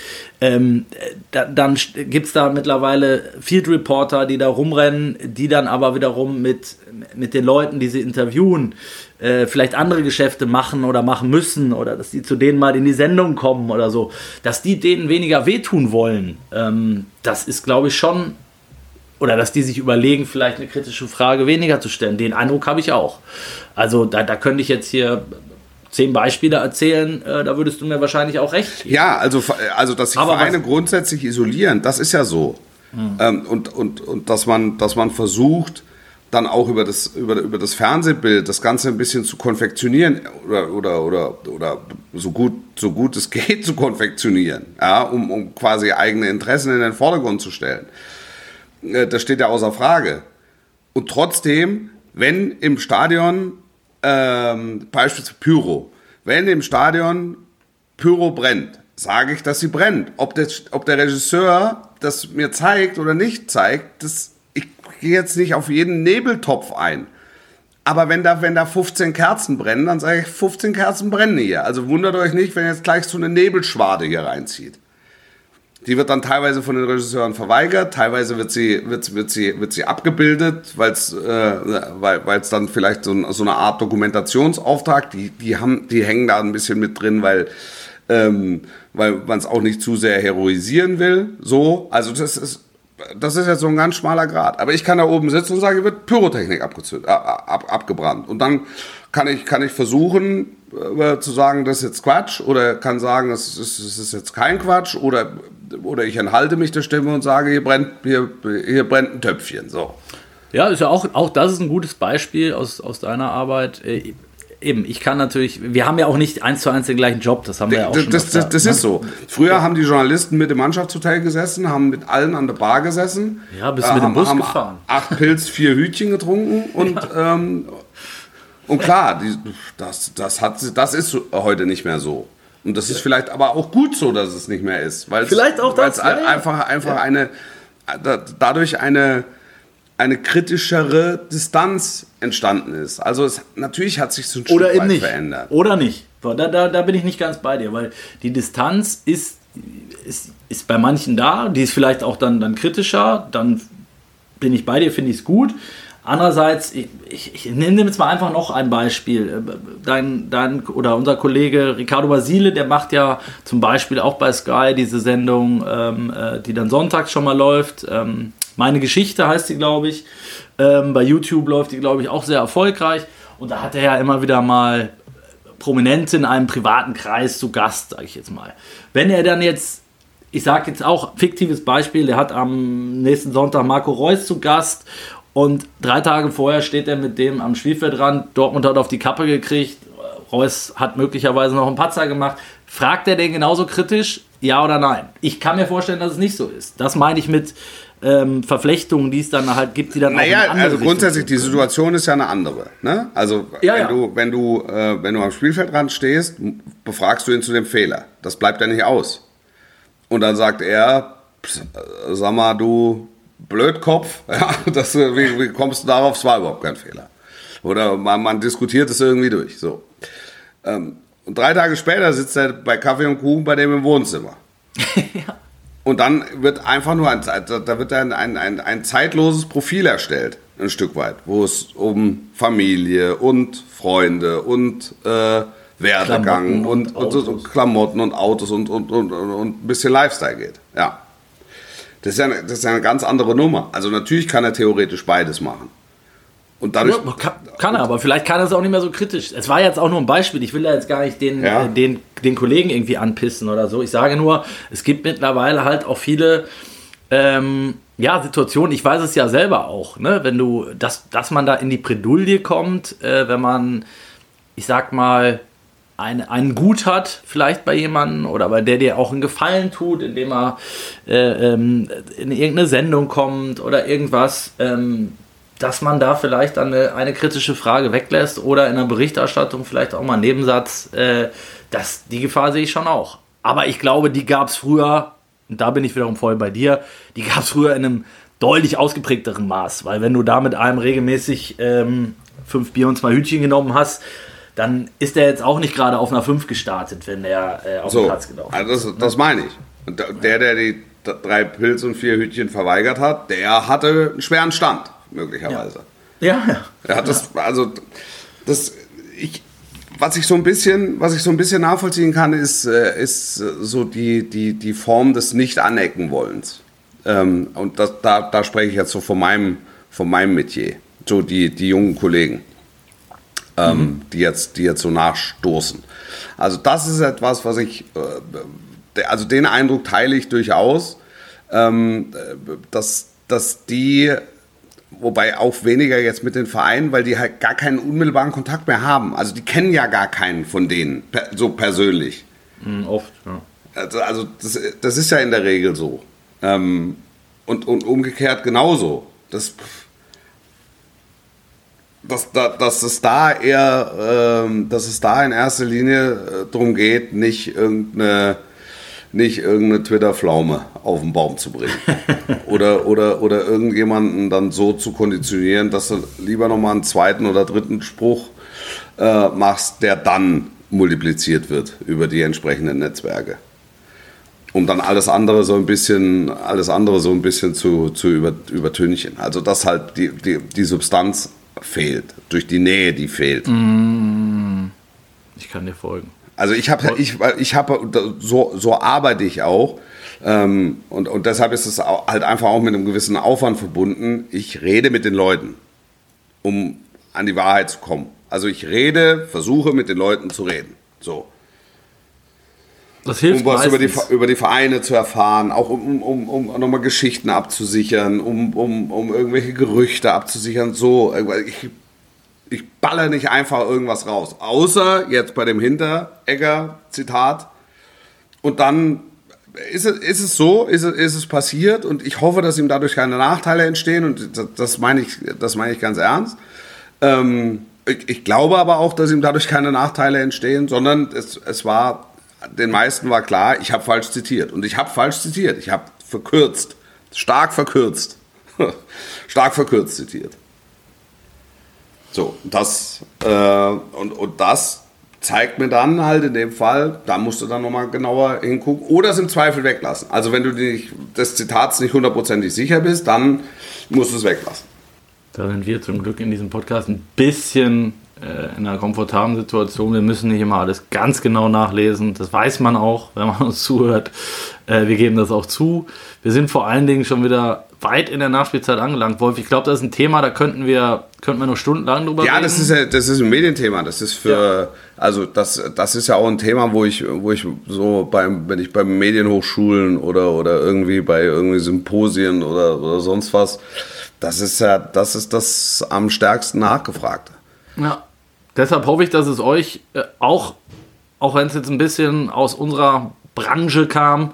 Ähm, da, dann gibt es da mittlerweile Field Reporter, die da rumrennen, die dann aber wiederum mit, mit den Leuten, die sie interviewen, äh, vielleicht andere Geschäfte machen oder machen müssen oder dass die zu denen mal in die Sendung kommen oder so, dass die denen weniger wehtun wollen. Ähm, das ist, glaube ich, schon oder dass die sich überlegen, vielleicht eine kritische Frage weniger zu stellen. Den Eindruck habe ich auch. Also da, da könnte ich jetzt hier zehn Beispiele erzählen, äh, da würdest du mir wahrscheinlich auch recht geben. Ja, also, also dass sich Aber Vereine grundsätzlich isolieren, das ist ja so. Ähm, und, und, und dass man, dass man versucht, dann auch über das, über, über das Fernsehbild das Ganze ein bisschen zu konfektionieren oder, oder, oder, oder so, gut, so gut es *laughs* geht zu konfektionieren, ja, um, um quasi eigene Interessen in den Vordergrund zu stellen. Äh, Das steht ja außer Frage. Und trotzdem, wenn im Stadion, ähm, beispielsweise Pyro, wenn im Stadion Pyro brennt, sage ich, dass sie brennt. Ob, das, ob der Regisseur das mir zeigt oder nicht zeigt, das, ich gehe jetzt nicht auf jeden Nebeltopf ein. Aber wenn da, wenn da 15 Kerzen brennen, dann sage ich, 15 Kerzen brennen hier. Also wundert euch nicht, wenn jetzt gleich so eine Nebelschwade hier reinzieht. Die wird dann teilweise von den Regisseuren verweigert, teilweise wird sie, wird, wird sie, wird sie abgebildet, weil's, äh, weil es dann vielleicht so, so eine Art Dokumentationsauftrag, die, die, haben, die hängen da ein bisschen mit drin, weil, ähm, weil man es auch nicht zu sehr heroisieren will. So, also das ist, das ist jetzt so ein ganz schmaler Grad. Aber ich kann da oben sitzen und sagen, hier wird Pyrotechnik abgezündet, äh, ab, abgebrannt. Und dann kann ich, kann ich versuchen äh, zu sagen, das ist jetzt Quatsch oder kann sagen, das ist, das ist jetzt kein Quatsch oder, oder ich enthalte mich der Stimme und sage, hier brennt, hier, hier brennt ein Töpfchen. So. Ja, ist ja auch, auch das ist ein gutes Beispiel aus, aus deiner Arbeit. Äh, eben, ich kann natürlich, wir haben ja auch nicht eins zu eins den gleichen Job, das haben wir ja auch Das, schon. das, das, das ne? ist so. Früher haben die Journalisten mit dem Mannschaftshotel gesessen, haben mit allen an der Bar gesessen. Ja, bist äh, mit dem Bus haben gefahren. Acht Pilz, vier Hütchen getrunken und, *laughs* ähm, und klar, die, das, das, hat, das ist heute nicht mehr so. Und das ist vielleicht aber auch gut so, dass es nicht mehr ist. Weil Vielleicht auch das, es ja, ja. einfach, einfach eine, da- dadurch eine, eine kritischere Distanz entstanden ist. Also es, natürlich hat sich so ein Oder Stück weit nicht. verändert. Oder nicht. Da, da, da bin ich nicht ganz bei dir, weil die Distanz ist, ist, ist bei manchen da, die ist vielleicht auch dann, dann kritischer, dann bin ich bei dir, finde ich es gut. Andererseits, ich, ich, ich nehme jetzt mal einfach noch ein Beispiel. Dein, dein oder unser Kollege Ricardo Basile, der macht ja zum Beispiel auch bei Sky diese Sendung, ähm, äh, die dann sonntags schon mal läuft. Ähm, Meine Geschichte heißt die, glaube ich. Ähm, bei YouTube läuft die, glaube ich, auch sehr erfolgreich. Und da hat er ja immer wieder mal Prominente in einem privaten Kreis zu Gast, sage ich jetzt mal. Wenn er dann jetzt, ich sage jetzt auch fiktives Beispiel, der hat am nächsten Sonntag Marco Reus zu Gast und drei Tage vorher steht er mit dem am Spielfeldrand. Dortmund hat auf die Kappe gekriegt. Reus hat möglicherweise noch einen Patzer gemacht. Fragt er den genauso kritisch? Ja oder nein? Ich kann mir vorstellen, dass es nicht so ist. Das meine ich mit ähm, Verflechtungen, die es dann halt gibt, die dann auch in Naja, andere also grundsätzlich, die. Situation ist ja eine andere. Ne? Also Ja, wenn, ja. Du, wenn, du, äh, wenn du am Spielfeldrand stehst, befragst du ihn zu dem Fehler. Das bleibt ja nicht aus. Und dann sagt er, "Pss, äh, sag mal, du Blödkopf, *laughs* ja, das, wie, wie kommst du darauf? Es war überhaupt kein Fehler. Oder man, man diskutiert es irgendwie durch. So. Ähm, und drei Tage später sitzt er bei Kaffee und Kuchen bei dem im Wohnzimmer. *laughs* Und dann wird einfach nur ein, da wird ein, ein, ein, ein zeitloses Profil erstellt, ein Stück weit, wo es um Familie und Freunde und äh, Werdegang Klamotten und, und und, Autos. Klamotten und Autos und, und, und, und, und ein bisschen Lifestyle geht. Ja. Das ist, ja eine, das ist ja eine ganz andere Nummer. Also natürlich kann er theoretisch beides machen. Und dadurch, Ja, kann, kann er, aber vielleicht kann er es auch nicht mehr so kritisch. Es war jetzt auch nur ein Beispiel. Ich will da jetzt gar nicht den, Ja. äh, den, den Kollegen irgendwie anpissen oder so. Ich sage nur, es gibt mittlerweile halt auch viele ähm, ja, Situationen. Ich weiß es ja selber auch, ne? wenn du, dass, dass man da in die Bredouille kommt, äh, wenn man, ich sag mal, ein, einen Gut hat, vielleicht bei jemandem oder bei der dir auch einen Gefallen tut, indem er äh, ähm, in irgendeine Sendung kommt oder irgendwas, ähm, dass man da vielleicht eine, eine kritische Frage weglässt oder in der Berichterstattung vielleicht auch mal einen Nebensatz. Äh, das, die Gefahr sehe ich schon auch. Aber ich glaube, die gab es früher, und da bin ich wiederum voll bei dir, die gab es früher in einem deutlich ausgeprägteren Maß. Weil wenn du da mit einem regelmäßig ähm, fünf Bier und zwei Hütchen genommen hast, dann ist der jetzt auch nicht gerade auf einer 5 gestartet, wenn der äh, auf den so, Platz gelaufen ist. also das, das meine ich. Und der, der die drei Pilz und vier Hütchen verweigert hat, der hatte einen schweren Stand, möglicherweise. Ja, ja. Er hat das, also das, ich, was ich so ein bisschen, was ich so ein bisschen nachvollziehen kann, ist, äh, ist äh, so die, die, die Form des Nicht-Anecken-Wollens. Ähm, und das, da, da spreche ich jetzt so von meinem, von meinem Metier. So die, die jungen Kollegen, ähm, die, jetzt, die jetzt so nachstoßen. Also das ist etwas, was ich, äh, also den Eindruck teile ich durchaus, ähm, äh, dass, dass die Wobei auch weniger jetzt mit den Vereinen, weil die halt gar keinen unmittelbaren Kontakt mehr haben. Also die kennen ja gar keinen von denen, so persönlich. Hm, oft, ja. Also, also das, das ist ja in der Regel so. Ähm, und, und umgekehrt genauso. Das, dass, da- dass es da eher, ähm, dass es da in erster Linie äh, darum geht, nicht irgendeine, nicht irgendeine Twitter-Pflaume auf den Baum zu bringen. *laughs* oder, oder, oder irgendjemanden dann so zu konditionieren, dass du lieber nochmal einen zweiten oder dritten Spruch äh, machst, der dann multipliziert wird über die entsprechenden Netzwerke. Um dann alles andere so ein bisschen, alles andere so ein bisschen zu, zu über, übertünchen. Also dass halt die, die, die Substanz fehlt, durch die Nähe, die fehlt. Ich kann dir folgen. Also ich habe, ich, ich habe, so, so arbeite ich auch. Ähm, und, und deshalb ist es halt einfach auch mit einem gewissen Aufwand verbunden. Ich rede mit den Leuten, um an die Wahrheit zu kommen. Also ich rede, versuche mit den Leuten zu reden. So. Das hilft Um was über die, über die Vereine zu erfahren, auch um, um, um nochmal Geschichten abzusichern, um, um, um irgendwelche Gerüchte abzusichern. So, ich, ich baller nicht einfach irgendwas raus. Außer jetzt bei dem Hinteregger-Zitat. Und dann ist es, ist es so, ist es, ist es passiert und ich hoffe, dass ihm dadurch keine Nachteile entstehen und das, das meine ich, das meine ich ganz ernst. Ähm, ich, ich, glaube aber auch, dass ihm dadurch keine Nachteile entstehen, sondern es, es war, den meisten war klar, ich habe falsch zitiert und ich habe falsch zitiert, ich habe verkürzt, stark verkürzt, *laughs* stark verkürzt zitiert. So, das, äh, und, und das zeigt mir dann halt in dem Fall, da musst du dann nochmal genauer hingucken oder es im Zweifel weglassen. Also wenn du dich des Zitats nicht hundertprozentig sicher bist, dann musst du es weglassen. Da sind wir zum Glück in diesem Podcast ein bisschen äh, in einer komfortablen Situation. Wir müssen nicht immer alles ganz genau nachlesen. Das weiß man auch, wenn man *laughs* uns zuhört. Äh, wir geben das auch zu. Wir sind vor allen Dingen schon wieder weit in der Nachspielzeit angelangt, Wolf. Ich glaube, das ist ein Thema, da könnten wir, könnten wir noch stundenlang drüber ja, reden. Ja, das ist ja, das ist ein Medienthema. Das ist für, ja. also das, das ist ja auch ein Thema, wo ich, wo ich so beim, wenn ich bei Medienhochschulen oder, oder irgendwie bei irgendwie Symposien oder, oder sonst was, das ist ja, das ist das am stärksten nachgefragte. Ja. Deshalb hoffe ich, dass es euch äh, auch, auch wenn es jetzt ein bisschen aus unserer Branche kam,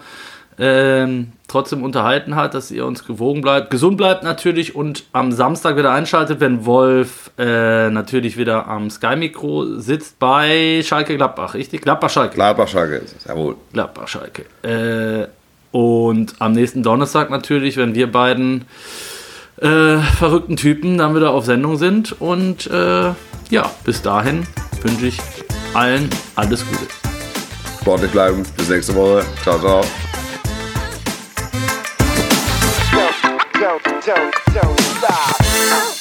ähm, trotzdem unterhalten hat, dass ihr uns gewogen bleibt, gesund bleibt natürlich und am Samstag wieder einschaltet, wenn Wolf äh, natürlich wieder am Sky-Mikro sitzt bei Schalke Gladbach, richtig? Gladbach-Schalke. Gladbach-Schalke ist es, jawohl. Gladbach-Schalke. Äh, und am nächsten Donnerstag natürlich, wenn wir beiden äh, verrückten Typen dann wieder auf Sendung sind. Und äh, ja, bis dahin wünsche ich allen alles Gute. Sportlich bleiben. Bis nächste Woche. Ciao, ciao. don't, don't, don't stop.